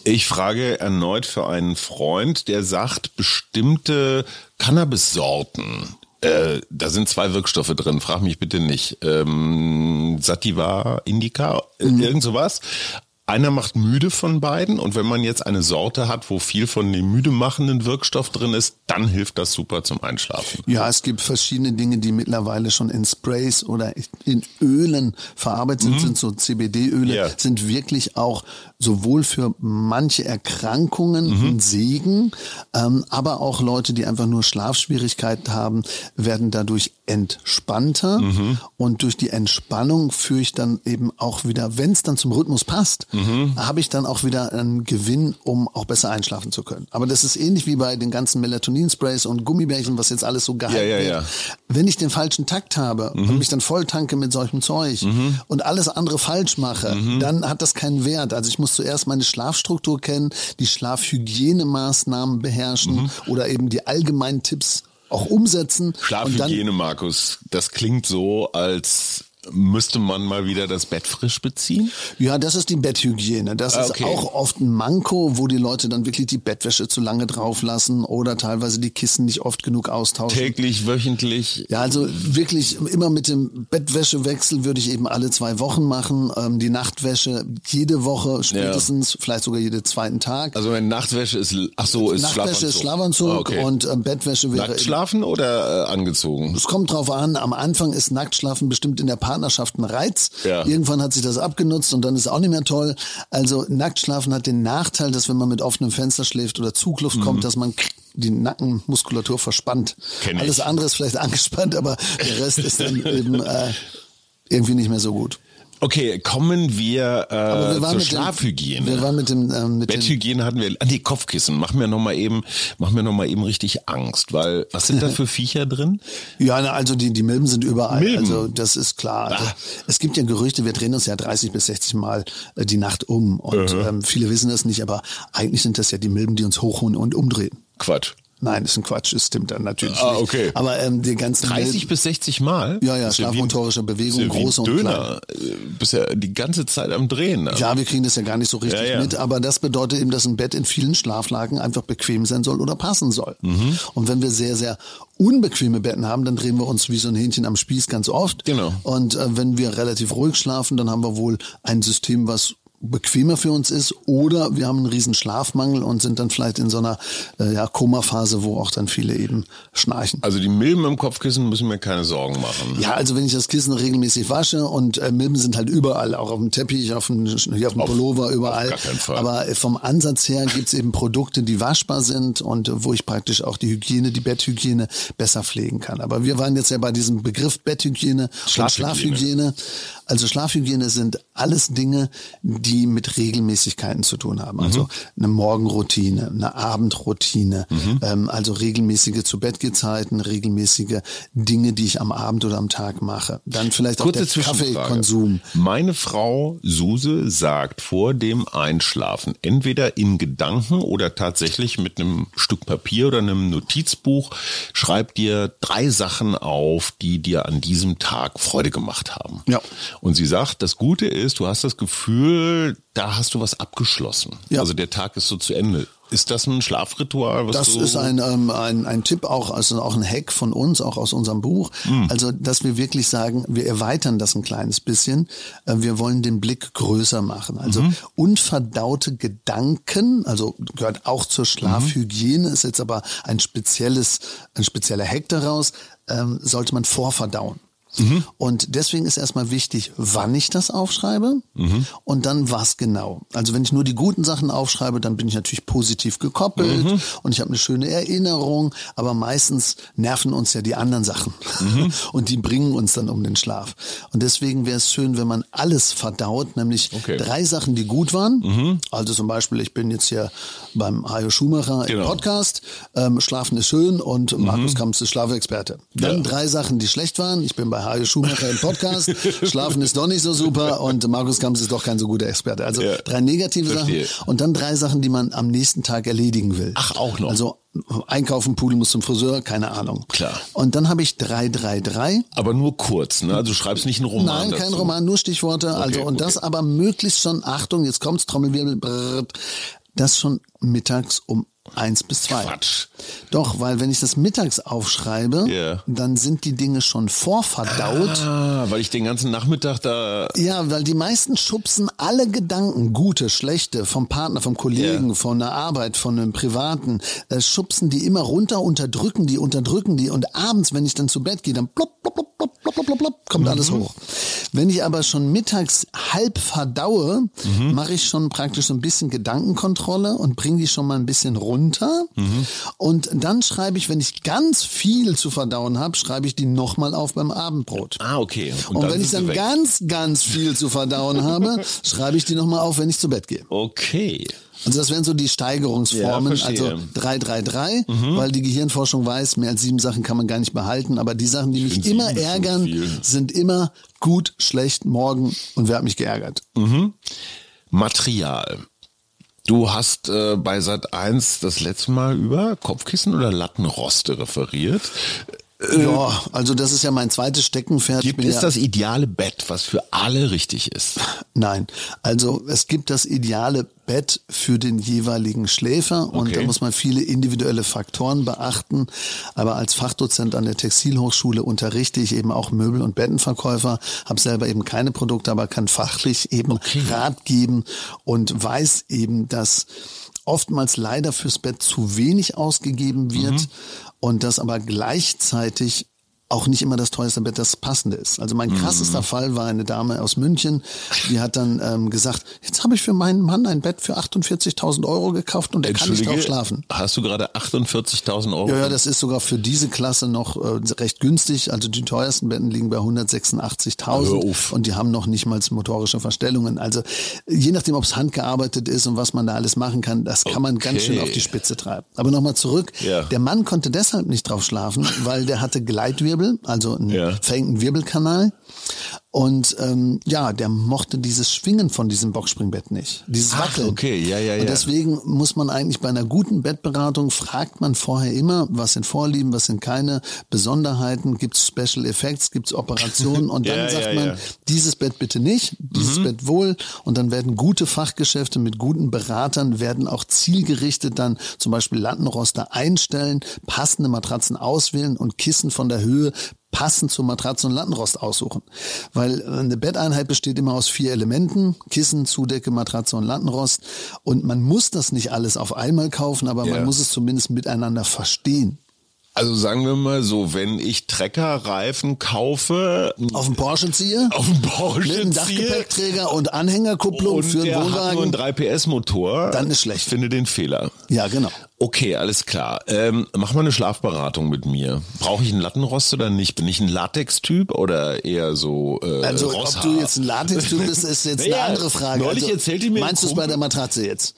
Ich frage erneut für einen Freund, der sagt, bestimmte Cannabissorten, äh, da sind zwei Wirkstoffe drin, frag mich bitte nicht. Ähm, Sativa, Indica, äh, irgend sowas. Einer macht müde von beiden und wenn man jetzt eine Sorte hat, wo viel von dem müde machenden Wirkstoff drin ist, dann hilft das super zum Einschlafen. Ja, es gibt verschiedene Dinge, die mittlerweile schon in Sprays oder in Ölen verarbeitet sind, sind so CBD-Öle, Mhm. Ja. sind wirklich auch sowohl für manche Erkrankungen Mhm. ein Segen, ähm, aber auch Leute, die einfach nur Schlafschwierigkeiten haben, werden dadurch entspannter Mhm. und durch die Entspannung führe ich dann eben auch wieder, wenn es dann zum Rhythmus passt, Mhm. habe ich dann auch wieder einen Gewinn, um auch besser einschlafen zu können. Aber das ist ähnlich wie bei den ganzen Melatonin-Sprays und Gummibärchen, was jetzt alles so gehypt Ja, ja, wird. ja. Wenn ich den falschen Takt habe und mich dann voll tanke mit solchem Zeug und alles andere falsch mache, dann hat das keinen Wert. Also ich muss zuerst meine Schlafstruktur kennen, die Schlafhygienemaßnahmen beherrschen oder eben die allgemeinen Tipps auch umsetzen. Schlafhygiene, Markus, das klingt so, als müsste man mal wieder das Bett frisch beziehen. Ja, das ist die Betthygiene. Das Ah, ist okay. auch oft ein Manko, wo die Leute dann wirklich die Bettwäsche zu lange drauf lassen oder teilweise die Kissen nicht oft genug austauschen. Täglich, wöchentlich. Ja, also wirklich immer mit dem Bettwäschewechsel würde ich eben alle zwei Wochen machen. Ähm, die Nachtwäsche jede Woche spätestens, vielleicht sogar jeden zweiten Tag. Also wenn Nachtwäsche ist, ach so, ist Nachtwäsche ist Schlafanzug. Schlafanzug Ah, okay. und ähm, Bettwäsche wäre Nackt schlafen oder äh, angezogen? Es kommt drauf an, am Anfang ist Nacktschlafen bestimmt in der Partnerschaft ein Reiz. Ja. Irgendwann hat sich das abgenutzt und dann ist es auch nicht mehr toll. Also Nacktschlafen hat den Nachteil, dass wenn man mit offenem Fenster schläft oder Zugluft kommt, dass man die Nackenmuskulatur verspannt. Mhm. Kenn ich. Alles andere ist vielleicht (laughs) angespannt, aber der Rest ist dann eben äh, irgendwie nicht mehr so gut. Okay, kommen wir, äh, wir zur mit dem- Schlafhygiene. wir waren mit dem, ähm, mit dem Betthygiene hatten wir, ah, nee, Kopfkissen. Mach mir noch mal eben, mach mir noch mal eben richtig Angst, weil was sind da für (laughs) Viecher drin? Ja, na, also die, die Milben sind überall. Milben? Also das ist klar. Also, Ah. es gibt ja Gerüchte, wir drehen uns ja 30 bis 60 Mal äh, die Nacht um. Und ähm, viele wissen das nicht, aber eigentlich sind das ja die Milben, die uns hochholen und umdrehen. Quatsch. Nein, das ist ein Quatsch, das stimmt dann natürlich Ah, nicht. okay. Aber ähm, die ganzen 30 Milben, bis 60 Mal? Ja, ja, schlafmotorische Bewegung, große und Döner. Äh, Bist ja die ganze Zeit am Drehen. ne? Ja, wir kriegen das ja gar nicht so richtig Ja, ja. mit, aber das bedeutet eben, dass ein Bett in vielen Schlaflagen einfach bequem sein soll oder passen soll. Mhm. Und wenn wir sehr, sehr unbequeme Betten haben, dann drehen wir uns wie so ein Hähnchen am Spieß ganz oft. Genau. Und äh, wenn wir relativ ruhig schlafen, dann haben wir wohl ein System, was bequemer für uns ist oder wir haben einen riesen Schlafmangel und sind dann vielleicht in so einer äh, ja, Komaphase, wo auch dann viele eben schnarchen. Also die Milben im Kopfkissen müssen mir keine Sorgen machen. Ja, also wenn ich das Kissen regelmäßig wasche und äh, Milben sind halt überall, auch auf dem Teppich, auf dem, hier auf dem Auf- Pullover, überall. auf gar keinen Fall. Aber äh, vom Ansatz her gibt's eben Produkte, die waschbar sind und äh, wo ich praktisch auch die Hygiene, die Betthygiene besser pflegen kann. Aber wir waren jetzt ja bei diesem Begriff Betthygiene und Schlafhygiene. Schlafhygiene. Also Schlafhygiene sind alles Dinge, die mit Regelmäßigkeiten zu tun haben. Also eine Morgenroutine, eine Abendroutine, ähm, also regelmäßige zu Bettgezeiten, regelmäßige Dinge, die ich am Abend oder am Tag mache. Dann vielleicht auch Kurze der Zwischenfrage. Kaffeekonsum. Meine Frau Suse sagt vor dem Einschlafen, entweder in Gedanken oder tatsächlich mit einem Stück Papier oder einem Notizbuch, schreib dir drei Sachen auf, die dir an diesem Tag Freude gemacht haben. Ja. Und sie sagt, das Gute ist, du hast das Gefühl, da hast du was abgeschlossen. Ja. Also der Tag ist so zu Ende. Ist das ein Schlafritual? Das ist ein, ähm, ein, ein Tipp auch, also auch ein Hack von uns, auch aus unserem Buch. Also, dass wir wirklich sagen, wir erweitern das ein kleines bisschen. Äh, Wir wollen den Blick größer machen. Also unverdaute Gedanken, also gehört auch zur Schlafhygiene, ist jetzt aber ein spezielles, ein spezieller Hack daraus, ähm, sollte man vorverdauen. Und deswegen ist erstmal wichtig, wann ich das aufschreibe. Und dann was genau. Also wenn ich nur die guten Sachen aufschreibe, dann bin ich natürlich positiv gekoppelt. Und ich habe eine schöne Erinnerung, aber meistens nerven uns ja die anderen Sachen. (laughs) Und die bringen uns dann um den Schlaf. Und deswegen wäre es schön, wenn man alles verdaut, nämlich Okay. drei Sachen, die gut waren. Also zum Beispiel, ich bin jetzt hier beim Hajo Schumacher im Genau. Podcast, ähm, Schlafen ist schön und Markus Kamps ist Schlafexperte. Dann Ja. drei Sachen, die schlecht waren. Ich bin bei Hajo Schumacher im Podcast. (laughs) Schlafen ist doch nicht so super und Markus Kamps ist doch kein so guter Experte. Also Ja. drei negative Verstehe. Sachen und dann drei Sachen, die man am nächsten Tag erledigen will. Ach, auch noch. Also einkaufen, Pudel muss zum Friseur, keine Ahnung. Klar. Und dann habe ich drei, drei, drei. aber nur kurz, ne? Also du schreibst nicht einen Roman. Nein, kein dazu. Roman, nur Stichworte. also und das okay. aber möglichst schon, Achtung, jetzt kommt's, Trommelwirbel, brrr, das schon mittags um eins bis zwei. Quatsch. Doch, weil wenn ich das mittags aufschreibe, Ja. dann sind die Dinge schon vorverdaut. Ah, weil ich den ganzen Nachmittag da Ja, weil die meisten schubsen alle Gedanken, gute, schlechte, vom Partner, vom Kollegen, Ja. von der Arbeit, von einem Privaten, äh, schubsen die immer runter, unterdrücken die, unterdrücken die und abends, wenn ich dann zu Bett gehe, dann plopp, plopp, plopp, plopp, plopp, plopp, plopp, kommt alles hoch. Wenn ich aber schon mittags halb verdaue, mache ich schon praktisch so ein bisschen Gedankenkontrolle und bringe die schon mal ein bisschen runter. Und dann schreibe ich, wenn ich ganz viel zu verdauen habe, schreibe ich die nochmal auf beim Abendbrot. Ah, okay. Und, wenn ich dann ganz, ganz viel zu verdauen habe, (laughs) schreibe ich die nochmal auf, wenn ich zu Bett gehe. Okay. Also das wären so die Steigerungsformen. Ja, also verstehe. 333, weil die Gehirnforschung weiß, mehr als sieben Sachen kann man gar nicht behalten. Aber die Sachen, die mich finde immer ärgern, viel. sind immer gut, schlecht, morgen und wer hat mich geärgert? Material. Du hast äh, bei Sat 1 das letzte Mal über Kopfkissen oder Lattenroste referiert. Ja, also das ist ja mein zweites Steckenpferd. Gibt es ja, das ideale Bett, was für alle richtig ist? (laughs) Nein, also es gibt das ideale Bett für den jeweiligen Schläfer und Okay. da muss man viele individuelle Faktoren beachten. Aber als Fachdozent an der Textilhochschule unterrichte ich eben auch Möbel- und Bettenverkäufer, habe selber eben keine Produkte, aber kann fachlich eben Rat geben und weiß eben, dass oftmals leider fürs Bett zu wenig ausgegeben wird und dass aber gleichzeitig auch nicht immer das teuerste Bett das passende ist. Also mein krassester Mhm. Fall war eine Dame aus München, die hat dann ähm, gesagt, jetzt habe ich für meinen Mann ein Bett für 48.000 Euro gekauft und er kann nicht drauf schlafen. hast du gerade 48.000 Euro? Ja, ja, das ist sogar für diese Klasse noch äh, recht günstig. Also die teuersten Betten liegen bei Hör 186.000 auf. und die haben noch nicht mal motorische Verstellungen. Also je nachdem, ob es handgearbeitet ist und was man da alles machen kann, das kann man ganz schön Okay. auf die Spitze treiben. Aber nochmal zurück. Ja. Der Mann konnte deshalb nicht drauf schlafen, weil der hatte Gleitwirbel, also einen Ja. verengten Wirbelkanal. Und ähm, ja, der mochte dieses Schwingen von diesem Boxspringbett nicht. Dieses Ach, Wackeln. okay, ja, ja, ja. Und deswegen muss man eigentlich bei einer guten Bettberatung, fragt man vorher immer, was sind Vorlieben, was sind keine Besonderheiten, gibt es Special Effects, gibt es Operationen (laughs) und dann Ja, sagt ja, man, ja. dieses Bett bitte nicht, dieses Mhm. Bett wohl und dann werden gute Fachgeschäfte mit guten Beratern, werden auch zielgerichtet dann zum Beispiel Lattenroster einstellen, passende Matratzen auswählen und Kissen von der Höhe passend zur Matratze und Lattenrost aussuchen. Weil eine Betteinheit besteht immer aus vier Elementen, Kissen, Zudecke, Matratze und Lattenrost. Und man muss das nicht alles auf einmal kaufen, aber Ja. man muss es zumindest miteinander verstehen. Also sagen wir mal so, wenn ich Treckerreifen kaufe, Auf dem Porsche ziehe, auf dem Porsche mit einem Dachgepäckträger und Anhängerkupplung und für der einen hat nur einen Wohnwagen. 3 PS Motor, Dann ist schlecht. Finde den Fehler. Ja, genau. Okay, alles klar. Ähm, mach mal eine Schlafberatung mit mir. Brauche ich einen Lattenrost oder nicht? Bin ich ein Latex-Typ oder eher so äh, Also Rosshaar? ob du jetzt ein Latex-Typ bist, ist jetzt Naja, (laughs) eine andere Frage. neulich also, erzählte mir ein Meinst du es bei der Matratze jetzt?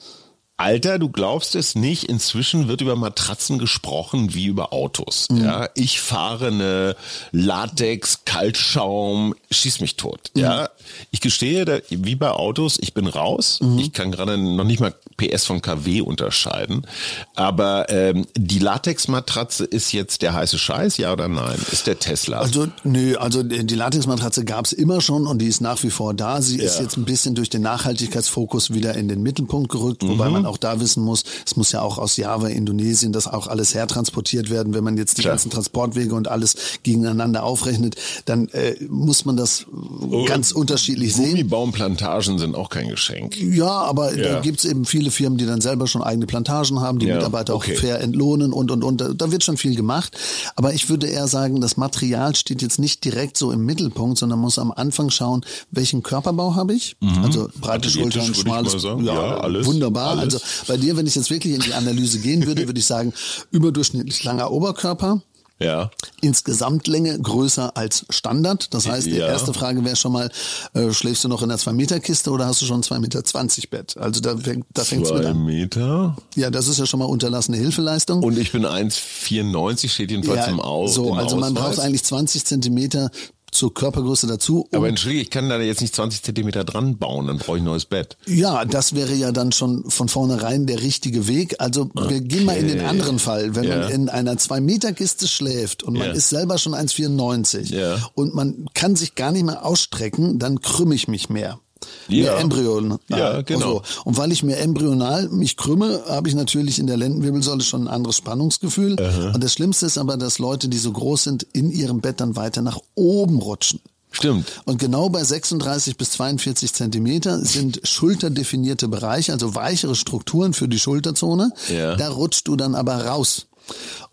Alter, du glaubst es nicht. Inzwischen wird über Matratzen gesprochen wie über Autos. Mhm. Ja, ich fahre eine Latex, Kaltschaum, schieß mich tot. Mhm. Ja, ich gestehe, da, wie bei Autos, ich bin raus. Mhm. Ich kann gerade noch nicht mal PS von KW unterscheiden. Aber ähm, die Latex-Matratze ist jetzt der heiße Scheiß, ja oder nein? Ist der Tesla? Also, nö, also die die Latexmatratze gab es immer schon und die ist nach wie vor da. Sie ist Ja. jetzt ein bisschen durch den Nachhaltigkeitsfokus wieder in den Mittelpunkt gerückt, wobei Mhm. Man auch da wissen muss, es muss ja auch aus Java, Indonesien, das auch alles hertransportiert werden. Wenn man jetzt die Klar. ganzen Transportwege und alles gegeneinander aufrechnet, dann äh, muss man das Oh. ganz unterschiedlich sehen. Gummibaumplantagen sind auch kein Geschenk. Ja, aber Ja. da gibt's eben viele Firmen, die dann selber schon eigene Plantagen haben, die Ja, Mitarbeiter okay. auch fair entlohnen und und und. Da, da wird schon viel gemacht. Aber ich würde eher sagen, das Material steht jetzt nicht direkt so im Mittelpunkt, sondern muss am Anfang schauen, welchen Körperbau habe ich? Also breite Schultern, schmales, mal sagen. Ja, alles, wunderbar. alles. Also bei dir, wenn ich jetzt wirklich in die Analyse gehen würde, würde ich sagen, überdurchschnittlich langer Oberkörper. Ja. Insgesamtlänge größer als Standard. Das heißt, die Ja. erste Frage wäre schon mal, äh, schläfst du noch in der 2-Meter-Kiste oder hast du schon 2,20 Meter Bett? Also da, fängt- da fängt's mit an. Meter. Ja, das ist ja schon mal unterlassene Hilfeleistung. Und ich bin 1,94, steht jedenfalls ja, im Aus. so, im also man Ausweis. braucht eigentlich 20 Zentimeter zur Körpergröße dazu. Aber entschuldige, ich kann da jetzt nicht 20 Zentimeter dran bauen, dann brauche ich ein neues Bett. Ja, das wäre ja dann schon von vornherein der richtige Weg. Also wir gehen mal in den Okay. anderen Fall. Wenn Ja. man in einer 2-Meter-Kiste schläft und man Ja. ist selber schon 1,94 Ja. und man kann sich gar nicht mehr ausstrecken, dann krümme ich mich mehr. Ja. Mehr Embryon. Ja, genau. So. Und weil ich mir embryonal mich krümme, habe ich natürlich in der Lendenwirbelsäule schon ein anderes Spannungsgefühl. Und das Schlimmste ist aber, dass Leute, die so groß sind, in ihrem Bett dann weiter nach oben rutschen. Stimmt. Und genau bei 36 bis 42 Zentimeter sind schulterdefinierte Bereiche, also weichere Strukturen für die Schulterzone. Ja. Da rutscht du dann aber raus.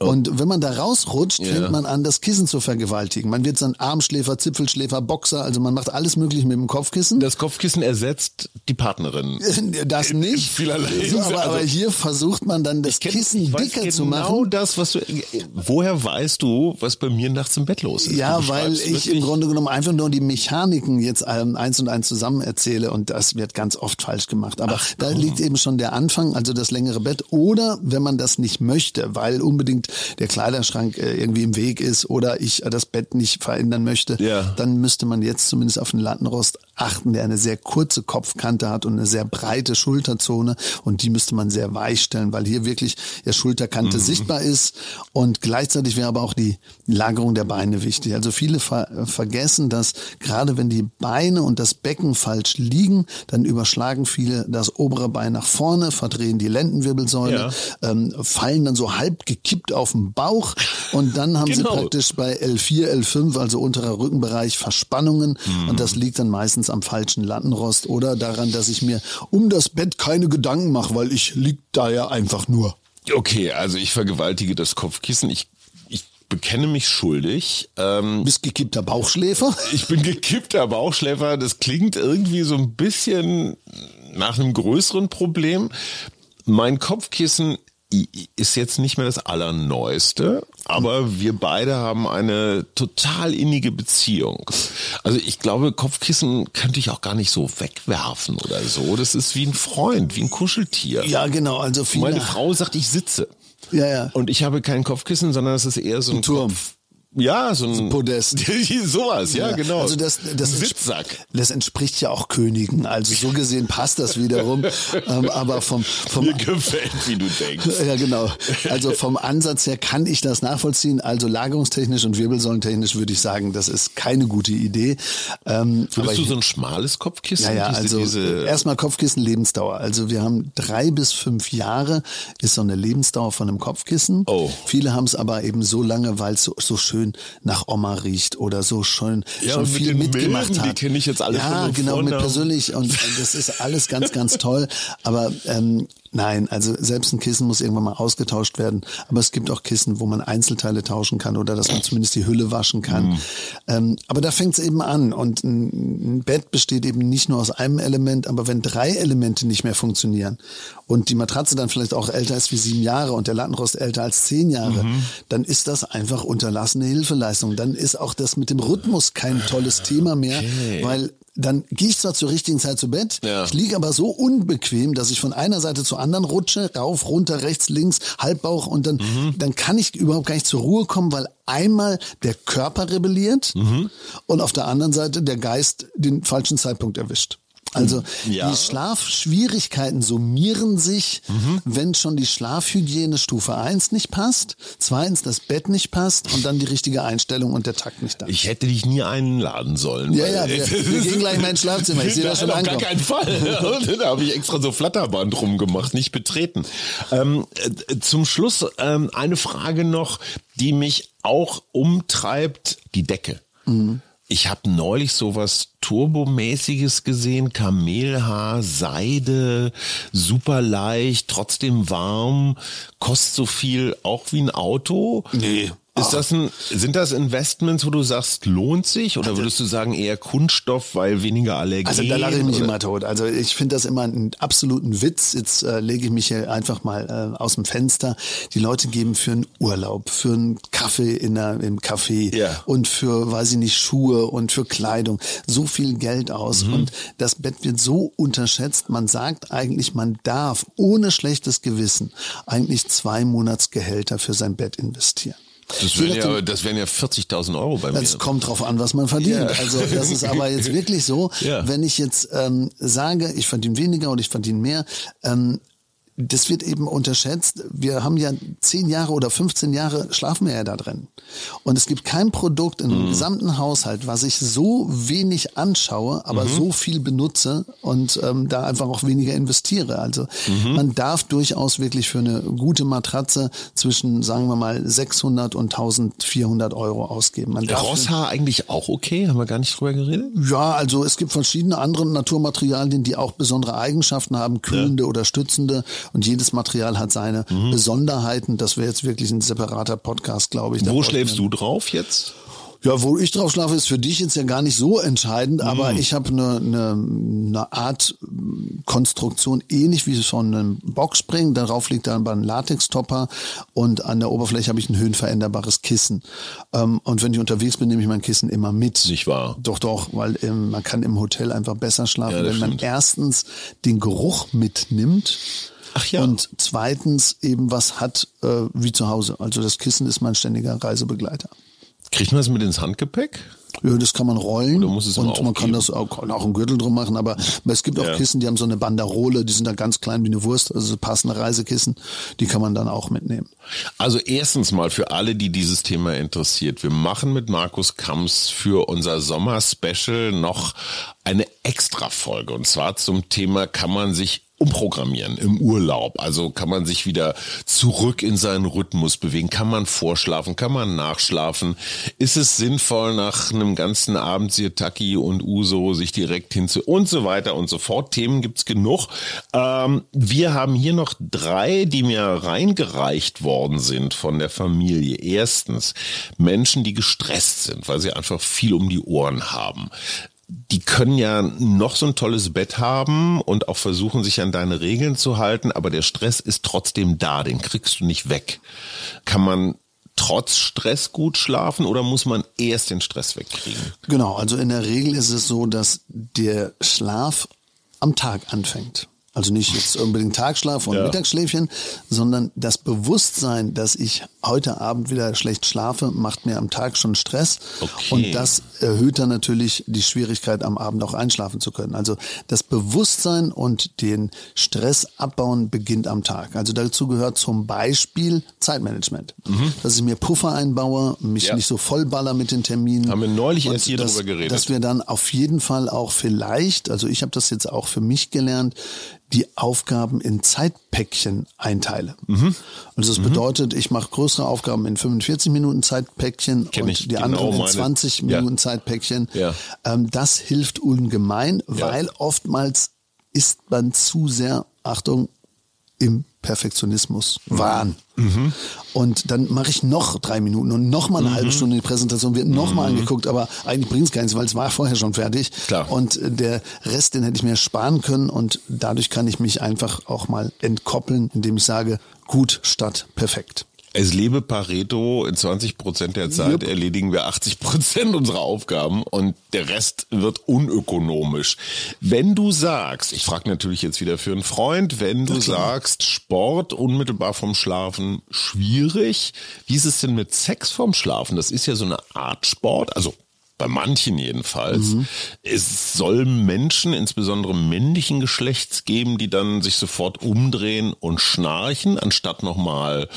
Und wenn man da rausrutscht, Ja. fängt man an, das Kissen zu vergewaltigen. Man wird dann Armschläfer, Zipfelschläfer, Boxer, also man macht alles mögliche mit dem Kopfkissen. Das Kopfkissen ersetzt die Partnerin. (laughs) Das nicht. vielerlei So, aber, aber Also- hier versucht man dann das kenn- Kissen dicker genau zu machen. das, was du. Woher weißt du, was bei mir nachts im Bett los ist? Ja, weil ich im Grunde genommen einfach nur die Mechaniken jetzt ähm, eins und eins zusammen erzähle und das wird ganz oft falsch gemacht. Aber da liegt eben schon der Anfang, also das längere Bett. Oder wenn man das nicht möchte, weil unbedingt der Kleiderschrank äh, irgendwie im Weg ist oder ich äh, das Bett nicht verändern möchte, Ja. dann müsste man jetzt zumindest auf den Lattenrost achten, der eine sehr kurze Kopfkante hat und eine sehr breite Schulterzone und die müsste man sehr weich stellen, weil hier wirklich ja Schulterkante sichtbar ist und gleichzeitig wäre aber auch die Lagerung der Beine wichtig. Also viele ver vergessen, dass gerade wenn die Beine und das Becken falsch liegen, dann überschlagen viele das obere Bein nach vorne, verdrehen die Lendenwirbelsäule, Ja. ähm, fallen dann so halb gekippt auf den Bauch und dann haben Genau. sie praktisch bei L4, L5, also unterer Rückenbereich, Verspannungen und das liegt dann meistens am falschen Lattenrost oder daran, dass ich mir um das Bett keine Gedanken mache, weil ich lieg da ja einfach nur. Okay, also ich vergewaltige das Kopfkissen. Ich, ich bekenne mich schuldig. Ähm, Bist gekippter Bauchschläfer? ich bin gekippter Bauchschläfer. Das klingt irgendwie so ein bisschen nach einem größeren Problem. Mein Kopfkissen ist jetzt nicht mehr das Allerneueste, aber wir beide haben eine total innige Beziehung. Also ich glaube, Kopfkissen könnte ich auch gar nicht so wegwerfen oder so. Das ist wie ein Freund, wie ein Kuscheltier. Ja, genau. Also Meine Frau sagt, ich sitze. Ja, ja. Und ich habe kein Kopfkissen, sondern es ist eher so ein, Turm. Kopf. Ja, so ein Podest. (laughs) sowas, ja, genau. Also das, das, Sitzsack. das entspricht ja auch Königen. Also so gesehen passt das wiederum. (laughs) ähm, aber vom, vom Mir gefällt, wie du denkst. (laughs) ja, genau. Also vom Ansatz her kann ich das nachvollziehen. Also lagerungstechnisch und wirbelsäulentechnisch würde ich sagen, das ist keine gute Idee. Ähm, Würdest du so ein schmales Kopfkissen? ja, ja, Diese- also diese, erstmal Kopfkissen Lebensdauer. Also wir haben drei bis fünf Jahre ist so eine Lebensdauer von einem Kopfkissen. Oh. Viele haben es aber eben so lange, weil es so, so schön nach Oma riecht oder so schön Ja, schon mit viel mitgemacht Milben, die hat. kenne ich jetzt alle Ja, genau, mit persönlich und das ist alles ganz, ganz toll. Aber ähm, Nein, also selbst ein Kissen muss irgendwann mal ausgetauscht werden. Aber es gibt auch Kissen, wo man Einzelteile tauschen kann oder dass man zumindest die Hülle waschen kann. Mhm. Ähm, aber da fängt es eben an. Und ein, ein Bett besteht eben nicht nur aus einem Element, aber wenn drei Elemente nicht mehr funktionieren und die Matratze dann vielleicht auch älter ist wie sieben Jahre und der Lattenrost älter als zehn Jahre, Mhm. dann ist das einfach unterlassene Hilfeleistung. Dann ist auch das mit dem Rhythmus kein tolles Thema mehr, weil dann gehe ich zwar zur richtigen Zeit zu Bett, Ja. ich liege aber so unbequem, dass ich von einer Seite zur anderen rutsche, rauf, runter, rechts, links, Halbbauch und dann, Mhm. dann kann ich überhaupt gar nicht zur Ruhe kommen, weil einmal der Körper rebelliert Mhm. und auf der anderen Seite der Geist den falschen Zeitpunkt erwischt. Also Ja. die Schlafschwierigkeiten summieren sich, Mhm. wenn schon die Schlafhygiene Stufe 1 nicht passt, zweitens das Bett nicht passt und dann die richtige Einstellung und der Takt nicht da. Ich hätte dich nie einladen sollen. Ja, ja, wir- (laughs) wir gehen gleich mal ins Schlafzimmer. Ich sehe das schon auf gar keinen Fall. (laughs) da habe ich extra so Flatterband rumgemacht, nicht betreten. Ähm, äh, zum Schluss ähm, eine Frage noch, die mich auch umtreibt, die Decke. Mhm. Ich habe neulich sowas Turbomäßiges gesehen, Kamelhaar, Seide, super leicht, trotzdem warm, kostet so viel auch wie ein Auto. Nee. Ist das ein, sind das Investments, wo du sagst, lohnt sich? Oder würdest du sagen eher Kunststoff, weil weniger Allergien? Also da lache ich mich oder? immer tot. Also ich finde das immer einen absoluten Witz. Jetzt äh, lege ich mich hier einfach mal äh, aus dem Fenster. Die Leute geben für einen Urlaub, für einen Kaffee in der, im Café Ja. und für, weiß ich nicht, Schuhe und für Kleidung so viel Geld aus. Mhm. Und das Bett wird so unterschätzt. Man sagt eigentlich, man darf ohne schlechtes Gewissen eigentlich zwei Monatsgehälter für sein Bett investieren. Das wären, ja, das wären ja 40.000 Euro bei mir. es kommt drauf an, was man verdient. Ja. Also das ist aber jetzt (laughs) wirklich so, Ja. wenn ich jetzt ähm, sage, ich verdiene weniger oder ich verdiene mehr, ähm, das wird eben unterschätzt. Wir haben ja zehn Jahre oder 15 Jahre schlafen wir ja da drin. Und es gibt kein Produkt in Mhm. gesamten Haushalt, was ich so wenig anschaue, aber Mhm. so viel benutze und ähm, da einfach auch weniger investiere. Also Mhm. man darf durchaus wirklich für eine gute Matratze zwischen, sagen wir mal, 600 und 1400 Euro ausgeben. Man Rosshaar eigentlich auch okay? Haben wir gar nicht drüber geredet? ja, also es gibt verschiedene andere Naturmaterialien, die auch besondere Eigenschaften haben, kühlende oder stützende. Und jedes Material hat seine Mhm. Besonderheiten. Das wäre jetzt wirklich ein separater Podcast, glaube ich. Wo schläfst du drauf jetzt? Ja, wo ich drauf schlafe, ist für dich jetzt ja gar nicht so entscheidend, Mhm. aber ich habe eine, eine, eine Art Konstruktion ähnlich wie von einem Boxspring. Darauf liegt dann ein Latextopper und an der Oberfläche habe ich ein höhenveränderbares Kissen. Ähm, und wenn ich unterwegs bin, nehme ich mein Kissen immer mit. Nicht wahr? Doch, doch, weil ähm, man kann im Hotel einfach besser schlafen, Ja, wenn man stimmt. erstens den Geruch mitnimmt. Ach ja. Und zweitens eben was hat äh, wie zu Hause. Also das Kissen ist mein ständiger Reisebegleiter. Kriegt man das mit ins Handgepäck? Ja, das kann man rollen und man kann das auch, kann auch einen Gürtel drum machen, aber, es gibt auch Ja. Kissen, die haben so eine Banderole, die sind dann ganz klein wie eine Wurst, also so passende Reisekissen, die kann man dann auch mitnehmen. Also erstens mal für alle, die dieses Thema interessiert. Wir machen mit Markus Kamps für unser Sommer-Special noch eine Extra-Folge. Und zwar zum Thema, kann man sich umprogrammieren im Urlaub? Also kann man sich wieder zurück in seinen Rhythmus bewegen? Kann man vorschlafen? Kann man nachschlafen? Ist es sinnvoll, nach einem ganzen Abend Sirtaki und Uso sich direkt hinzu und so weiter und so fort? Themen gibt's genug. Ähm, wir haben hier noch drei, die mir reingereicht worden sind von der Familie. Erstens Menschen, die gestresst sind, weil sie einfach viel um die Ohren haben die können ja noch so ein tolles Bett haben und auch versuchen, sich an deine Regeln zu halten, aber der Stress ist trotzdem da, den kriegst du nicht weg. Kann man trotz Stress gut schlafen oder muss man erst den Stress wegkriegen? Genau, also in der Regel ist es so, dass der Schlaf am Tag anfängt. Also nicht jetzt unbedingt Tagschlaf und ja. Mittagsschläfchen, sondern das Bewusstsein, dass ich heute Abend wieder schlecht schlafe, macht mir am Tag schon Stress. Okay. Und das erhöht dann natürlich die Schwierigkeit, am Abend auch einschlafen zu können. Also das Bewusstsein und den Stress abbauen beginnt am Tag. Also dazu gehört zum Beispiel Zeitmanagement. Mhm. Dass ich mir Puffer einbaue, mich ja. nicht so vollballer mit den Terminen. Haben wir neulich erst hier dass, darüber geredet. Dass wir dann auf jeden Fall auch vielleicht, also ich habe das jetzt auch für mich gelernt, die Aufgaben in Zeitpäckchen einteile. Mhm. Also das mhm. bedeutet, ich mache größere Aufgaben in 45 Minuten Zeitpäckchen Kenn und die genau anderen in 20 meine. Minuten ja. Zeitpäckchen. Ja. Ähm, das hilft ungemein, weil ja. oftmals ist man zu sehr, Achtung, im Perfektionismus, Wahn. Mhm. Und dann mache ich noch drei Minuten und noch mal eine mhm. halbe Stunde die Präsentation wird noch mhm. mal angeguckt, aber eigentlich bringt es nichts, weil es war vorher schon fertig. Klar. Und der Rest, den hätte ich mir sparen können und dadurch kann ich mich einfach auch mal entkoppeln, indem ich sage, gut statt perfekt. Es lebe Pareto, in 20 Prozent der Zeit yep. erledigen wir 80 Prozent unserer Aufgaben und der Rest wird unökonomisch. Wenn du sagst, ich frage natürlich jetzt wieder für einen Freund, wenn du sagst, Sport unmittelbar vom Schlafen schwierig, wie ist es denn mit Sex vom Schlafen? Das ist ja so eine Art Sport, also bei manchen jedenfalls. Mhm. Es soll Menschen, insbesondere männlichen Geschlechts geben, die dann sich sofort umdrehen und schnarchen, anstatt nochmal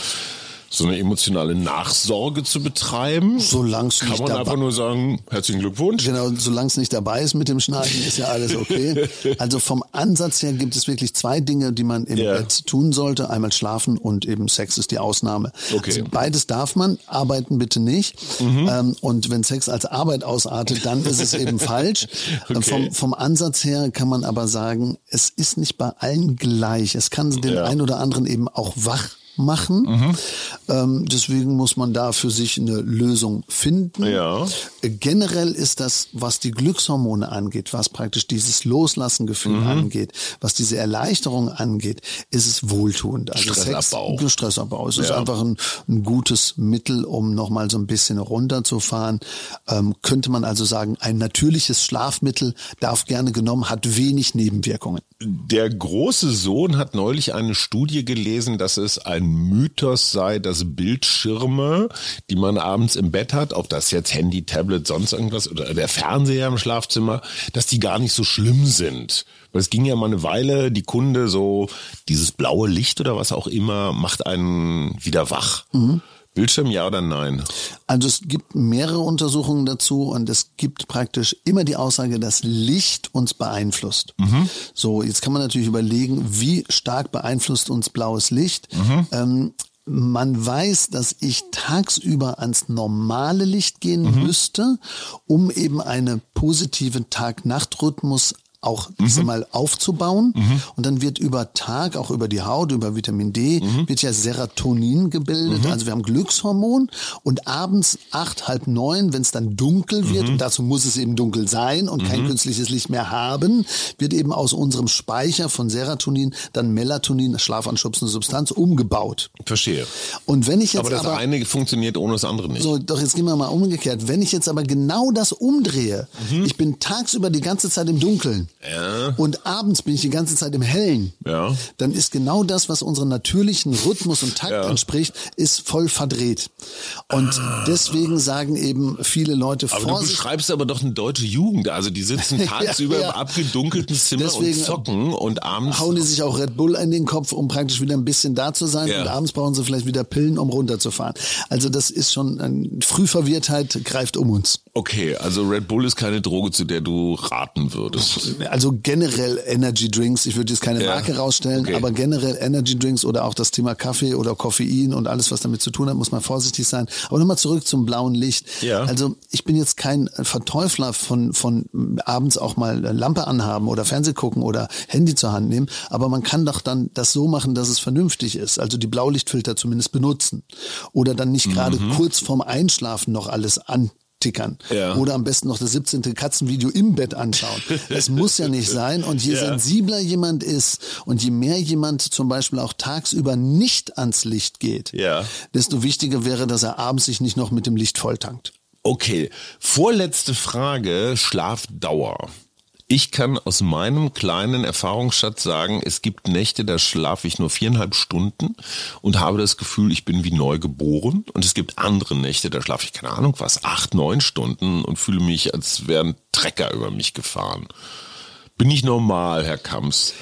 so eine emotionale Nachsorge zu betreiben. Solange es Kann man einfach nur sagen, herzlichen Glückwunsch. Genau, solange es nicht dabei ist mit dem Schnarchen, ist ja alles okay. (laughs) also vom Ansatz her gibt es wirklich zwei Dinge, die man im yeah. Bett tun sollte. Einmal schlafen und eben Sex ist die Ausnahme. Okay. Also beides darf man, arbeiten bitte nicht. Mhm. Ähm, und wenn Sex als Arbeit ausartet, dann ist es eben falsch. (laughs) Okay. Vom, vom Ansatz her kann man aber sagen, es ist nicht bei allen gleich. Es kann den ja. einen oder anderen eben auch wach machen. Mhm. Ähm, deswegen muss man da für sich eine Lösung finden. Ja. Äh, generell ist das, was die Glückshormone angeht, was praktisch dieses Loslassengefühl mhm. angeht, was diese Erleichterung angeht, ist es wohltuend. Also Stressabbau. Sex, Stressabbau. Es ja. ist einfach ein, ein, gutes Mittel, um nochmal so ein bisschen runterzufahren. Ähm, könnte man also sagen, ein natürliches Schlafmittel darf gerne genommen, hat wenig Nebenwirkungen. Der große Sohn hat neulich eine Studie gelesen, dass es ein Mythos sei, dass Bildschirme, die man abends im Bett hat, ob das jetzt Handy, Tablet, sonst irgendwas oder der Fernseher im Schlafzimmer, dass die gar nicht so schlimm sind. Weil es ging ja mal eine Weile, die Kunde so, dieses blaue Licht oder was auch immer, macht einen wieder wach. Mhm. Bildschirm ja oder nein? Also es gibt mehrere Untersuchungen dazu und es gibt praktisch immer die Aussage, dass Licht uns beeinflusst. Mhm. So, jetzt kann man natürlich überlegen, wie stark beeinflusst uns blaues Licht. Mhm. Ähm, man weiß, dass ich tagsüber ans normale Licht gehen mhm. müsste, um eben eine positive Tag-Nacht-Rhythmus auch mhm. mal aufzubauen. Mhm. Und dann wird über Tag, auch über die Haut, über Vitamin D, mhm. wird ja Serotonin gebildet. Mhm. Also wir haben Glückshormon und abends acht, halb neun, wenn es dann dunkel wird, mhm. und dazu muss es eben dunkel sein und kein mhm. künstliches Licht mehr haben, wird eben aus unserem Speicher von Serotonin dann Melatonin, schlafanschubsende Substanz, umgebaut. Verstehe. Und wenn ich jetzt aber das aber, eine funktioniert ohne das andere nicht. So, doch jetzt gehen wir mal umgekehrt. Wenn ich jetzt aber genau das umdrehe, ich bin tagsüber die ganze Zeit im Dunkeln, ja. und abends bin ich die ganze Zeit im Hellen, ja. dann ist genau das, was unserem natürlichen Rhythmus und Takt ja. entspricht, ist voll verdreht. Und ah. deswegen sagen eben viele Leute aber Vorsicht. Du beschreibst aber doch eine deutsche Jugend. Also die sitzen (laughs) tagsüber ja, im abgedunkelten Zimmer deswegen und zocken und abends hauen die sich auch Red Bull in den Kopf, um praktisch wieder ein bisschen da zu sein. Und abends brauchen sie vielleicht wieder Pillen, um runterzufahren. Also das ist schon, Frühverwirrtheit greift um uns. Okay, also Red Bull ist keine Droge, zu der du raten würdest. Also generell Energy Drinks, ich würde jetzt keine Ja. Marke rausstellen, Okay. aber generell Energy Drinks oder auch das Thema Kaffee oder Koffein und alles, was damit zu tun hat, muss man vorsichtig sein. Aber nochmal zurück zum blauen Licht. Ja. Also ich bin jetzt kein Verteufler von, von abends auch mal Lampe anhaben oder Fernseh gucken oder Handy zur Hand nehmen, aber man kann doch dann das so machen, dass es vernünftig ist. Also die Blaulichtfilter zumindest benutzen. Oder dann nicht gerade kurz vorm Einschlafen noch alles an tickern. Ja. Oder am besten noch das 17. Katzenvideo im Bett anschauen. Das muss ja nicht sein. Und je Ja. sensibler jemand ist und je mehr jemand zum Beispiel auch tagsüber nicht ans Licht geht, Ja. desto wichtiger wäre, dass er abends sich nicht noch mit dem Licht volltankt. Okay, vorletzte Frage, Schlafdauer. Ich kann aus meinem kleinen Erfahrungsschatz sagen, es gibt Nächte, da schlafe ich nur viereinhalb Stunden und habe das Gefühl, ich bin wie neu geboren. Und es gibt andere Nächte, da schlafe ich, keine Ahnung was, acht, neun Stunden und fühle mich, als wäre ein Trecker über mich gefahren. Bin ich normal, Herr Kamps?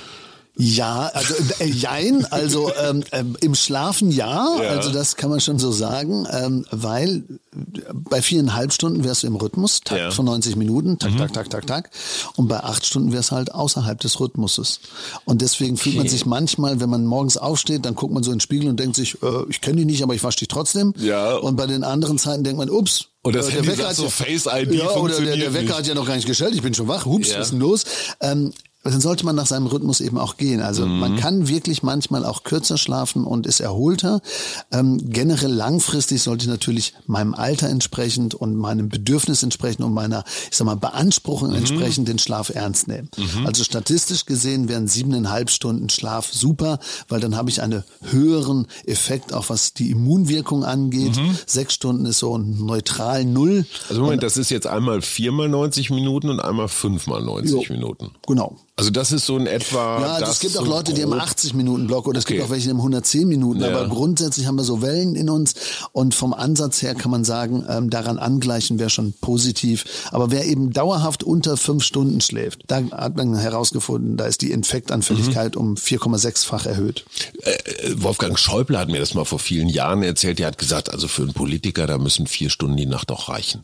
Ja, also äh, jein, also ähm, ähm, im Schlafen ja, Ja. also das kann man schon so sagen, ähm, weil äh, bei viereinhalb Stunden wärst du im Rhythmus, Takt Ja. von 90 Minuten, tak, tak, tak, tak, tak, und bei acht Stunden wär's halt außerhalb des Rhythmuses. Und deswegen fühlt man Okay. sich manchmal, wenn man morgens aufsteht, dann guckt man so in den Spiegel und denkt sich, äh, ich kenne dich nicht, aber ich wasche dich trotzdem. Ja. Und bei den anderen Zeiten denkt man, ups, Und das äh, Handy sagt so, Face ID ja, oder der, der Wecker nicht. hat ja noch gar nicht gestellt, ich bin schon wach, hups, Ja. was ist denn los? Ähm, dann sollte man nach seinem Rhythmus eben auch gehen. Also Mhm. man kann wirklich manchmal auch kürzer schlafen und ist erholter. Ähm, generell langfristig sollte ich natürlich meinem Alter entsprechend und meinem Bedürfnis entsprechend und meiner, ich sag mal, Beanspruchung Mhm. entsprechend den Schlaf ernst nehmen. Also statistisch gesehen wären siebeneinhalb Stunden Schlaf super, weil dann habe ich einen höheren Effekt, auch was die Immunwirkung angeht. Sechs Stunden ist so ein neutral Null. Mhm. Also Moment, das ist jetzt einmal viermal 90 Minuten und einmal fünfmal 90 Jo. Minuten. Genau. Also das ist so in etwa. Ja, das es gibt auch Leute, die haben grob- 80 Minuten Block oder es gibt auch welche, die haben 110 Minuten. Ja. Aber grundsätzlich haben wir so Wellen in uns und vom Ansatz her kann man sagen, ähm, daran angleichen wäre schon positiv. Aber wer eben dauerhaft unter fünf Stunden schläft, da hat man herausgefunden, da ist die Infektanfälligkeit um 4,6-fach erhöht. Äh, Wolfgang Schäuble hat mir das mal vor vielen Jahren erzählt. Der hat gesagt, also für einen Politiker, da müssen vier Stunden die Nacht auch reichen.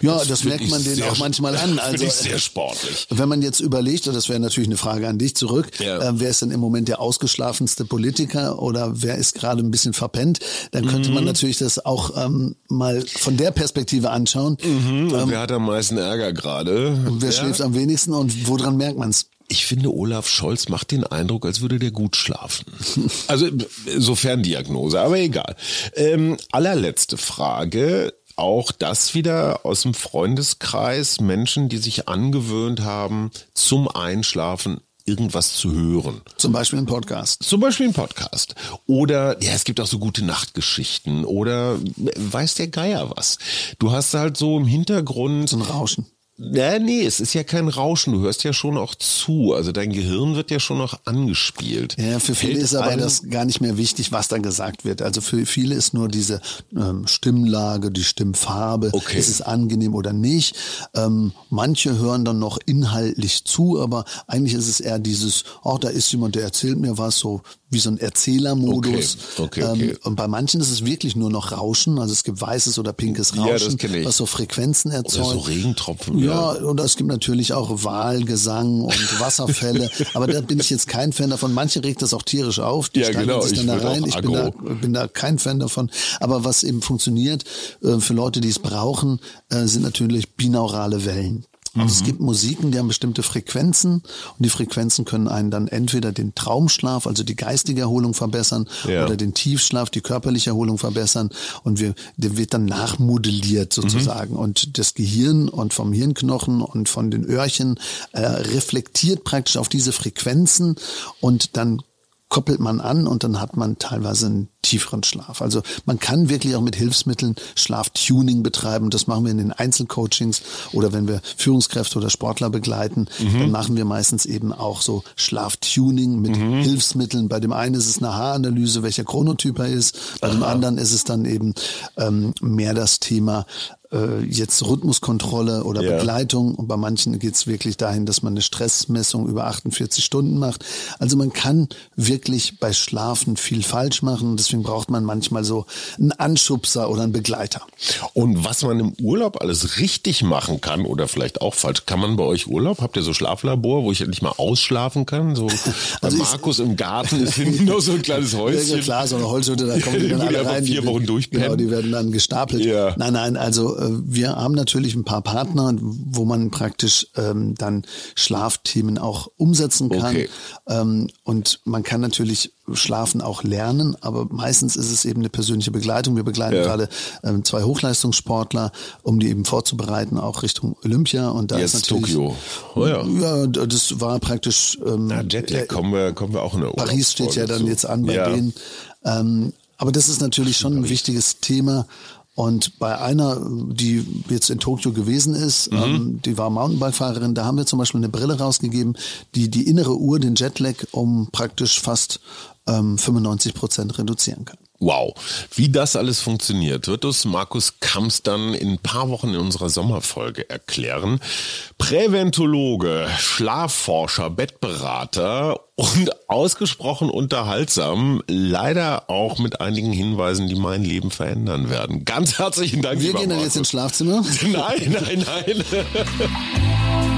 Ja, das, find merkt man denen auch manchmal an. (laughs) Also ich sehr sportlich. Wenn man jetzt überlegt, und das wäre natürlich eine Frage an dich zurück, Ja. äh, wer ist denn im Moment der ausgeschlafenste Politiker oder wer ist gerade ein bisschen verpennt, dann könnte man natürlich das auch ähm, mal von der Perspektive anschauen. Mhm, und wer hat am meisten Ärger gerade? Wer Ja. schläft am wenigsten und woran merkt man's? Ich finde, Olaf Scholz macht den Eindruck, als würde der gut schlafen. Also sofern Diagnose, aber egal. Ähm, allerletzte Frage. Auch das wieder aus dem Freundeskreis. Menschen, die sich angewöhnt haben, zum Einschlafen irgendwas zu hören. Zum Beispiel ein Podcast. Zum Beispiel ein Podcast. Oder, ja, es gibt auch so gute Nachtgeschichten. Oder äh, weiß der Geier was. Du hast halt so im Hintergrund So ein Rauschen. Ja, nee, es ist ja kein Rauschen. Du hörst ja schon auch zu. Also dein Gehirn wird ja schon noch angespielt. Ja, für viele Fällt ist aber das gar nicht mehr wichtig, was da gesagt wird. Also für viele ist nur diese ähm, Stimmlage, die Stimmfarbe, Okay. ist es angenehm oder nicht. Ähm, manche hören dann noch inhaltlich zu, aber eigentlich ist es eher dieses, oh, da ist jemand, der erzählt mir was, so wie so ein Erzählermodus. Okay, okay, okay. Ähm, und bei manchen ist es wirklich nur noch Rauschen, also es gibt weißes oder pinkes Ja, Rauschen, ich. was so Frequenzen Oder erzeugt. so Regentropfen. Ja, und es gibt natürlich auch Wahlgesang und Wasserfälle, (laughs) aber da bin ich jetzt kein Fan davon. Manche regt das auch tierisch auf, die Ja, genau, sich ich dann da rein. Ich bin da, bin da kein Fan davon. Aber was eben funktioniert äh, für Leute, die es brauchen, äh, sind natürlich binaurale Wellen. Und Mhm. es gibt Musiken, die haben bestimmte Frequenzen und die Frequenzen können einen dann entweder den Traumschlaf, also die geistige Erholung verbessern Ja. oder den Tiefschlaf, die körperliche Erholung verbessern und wir, der wird dann nachmodelliert sozusagen und das Gehirn und vom Hirnknochen und von den Öhrchen äh, reflektiert praktisch auf diese Frequenzen und dann koppelt man an und dann hat man teilweise einen tieferen Schlaf. Also man kann wirklich auch mit Hilfsmitteln Schlaftuning betreiben. Das machen wir in den Einzelcoachings oder wenn wir Führungskräfte oder Sportler begleiten, dann machen wir meistens eben auch so Schlaftuning mit Hilfsmitteln. Bei dem einen ist es eine Haaranalyse, welcher Chronotyp er ist. Bei dem anderen ist es dann eben ähm, mehr das Thema äh, jetzt Rhythmuskontrolle oder Ja. Begleitung und bei manchen geht es wirklich dahin, dass man eine Stressmessung über 48 Stunden macht. Also man kann wirklich bei Schlafen viel falsch machen und deswegen braucht man manchmal so einen Anschubser oder einen Begleiter. Und was man im Urlaub alles richtig machen kann oder vielleicht auch falsch, kann man bei euch Urlaub? Habt ihr so Schlaflabor, wo ich endlich mal ausschlafen kann? So (laughs) Also Markus im Garten ist hinten noch so ein kleines (laughs) Ja, Häuschen. klar, so eine Holzhütte, da (laughs) kommen die dann die alle rein. vier die, Wochen durchpennen. Genau, die werden dann gestapelt. Ja. Nein, nein, also wir haben natürlich ein paar Partner, wo man praktisch ähm, dann Schlafthemen auch umsetzen kann. Okay. Ähm, und man kann natürlich Schlafen auch lernen, aber meistens ist es eben eine persönliche Begleitung. Wir begleiten Ja. gerade ähm, zwei Hochleistungssportler, um die eben vorzubereiten, auch Richtung Olympia. Und da Jetzt ist natürlich, Tokio. Oh ja. Ja, das war praktisch ähm, Na, Jetlag, äh, kommen wir, kommen wir auch in der Paris steht ja dann zu. jetzt an bei ja. denen. Ähm, aber das ist natürlich schon ein wichtiges Thema. Und bei einer, die jetzt in Tokio gewesen ist, Mhm. ähm, die war Mountainbike-Fahrerin, da haben wir zum Beispiel eine Brille rausgegeben, die die innere Uhr, den Jetlag, um praktisch fast ähm, 95 Prozent reduzieren kann. Wow, wie das alles funktioniert, wird uns Markus Kamps dann in ein paar Wochen in unserer Sommerfolge erklären. Präventologe, Schlafforscher, Bettberater und ausgesprochen unterhaltsam, leider auch mit einigen Hinweisen, die mein Leben verändern werden. Ganz herzlichen Dank. Wir gehen dann jetzt ins Schlafzimmer. (laughs) Nein, nein, nein. (laughs)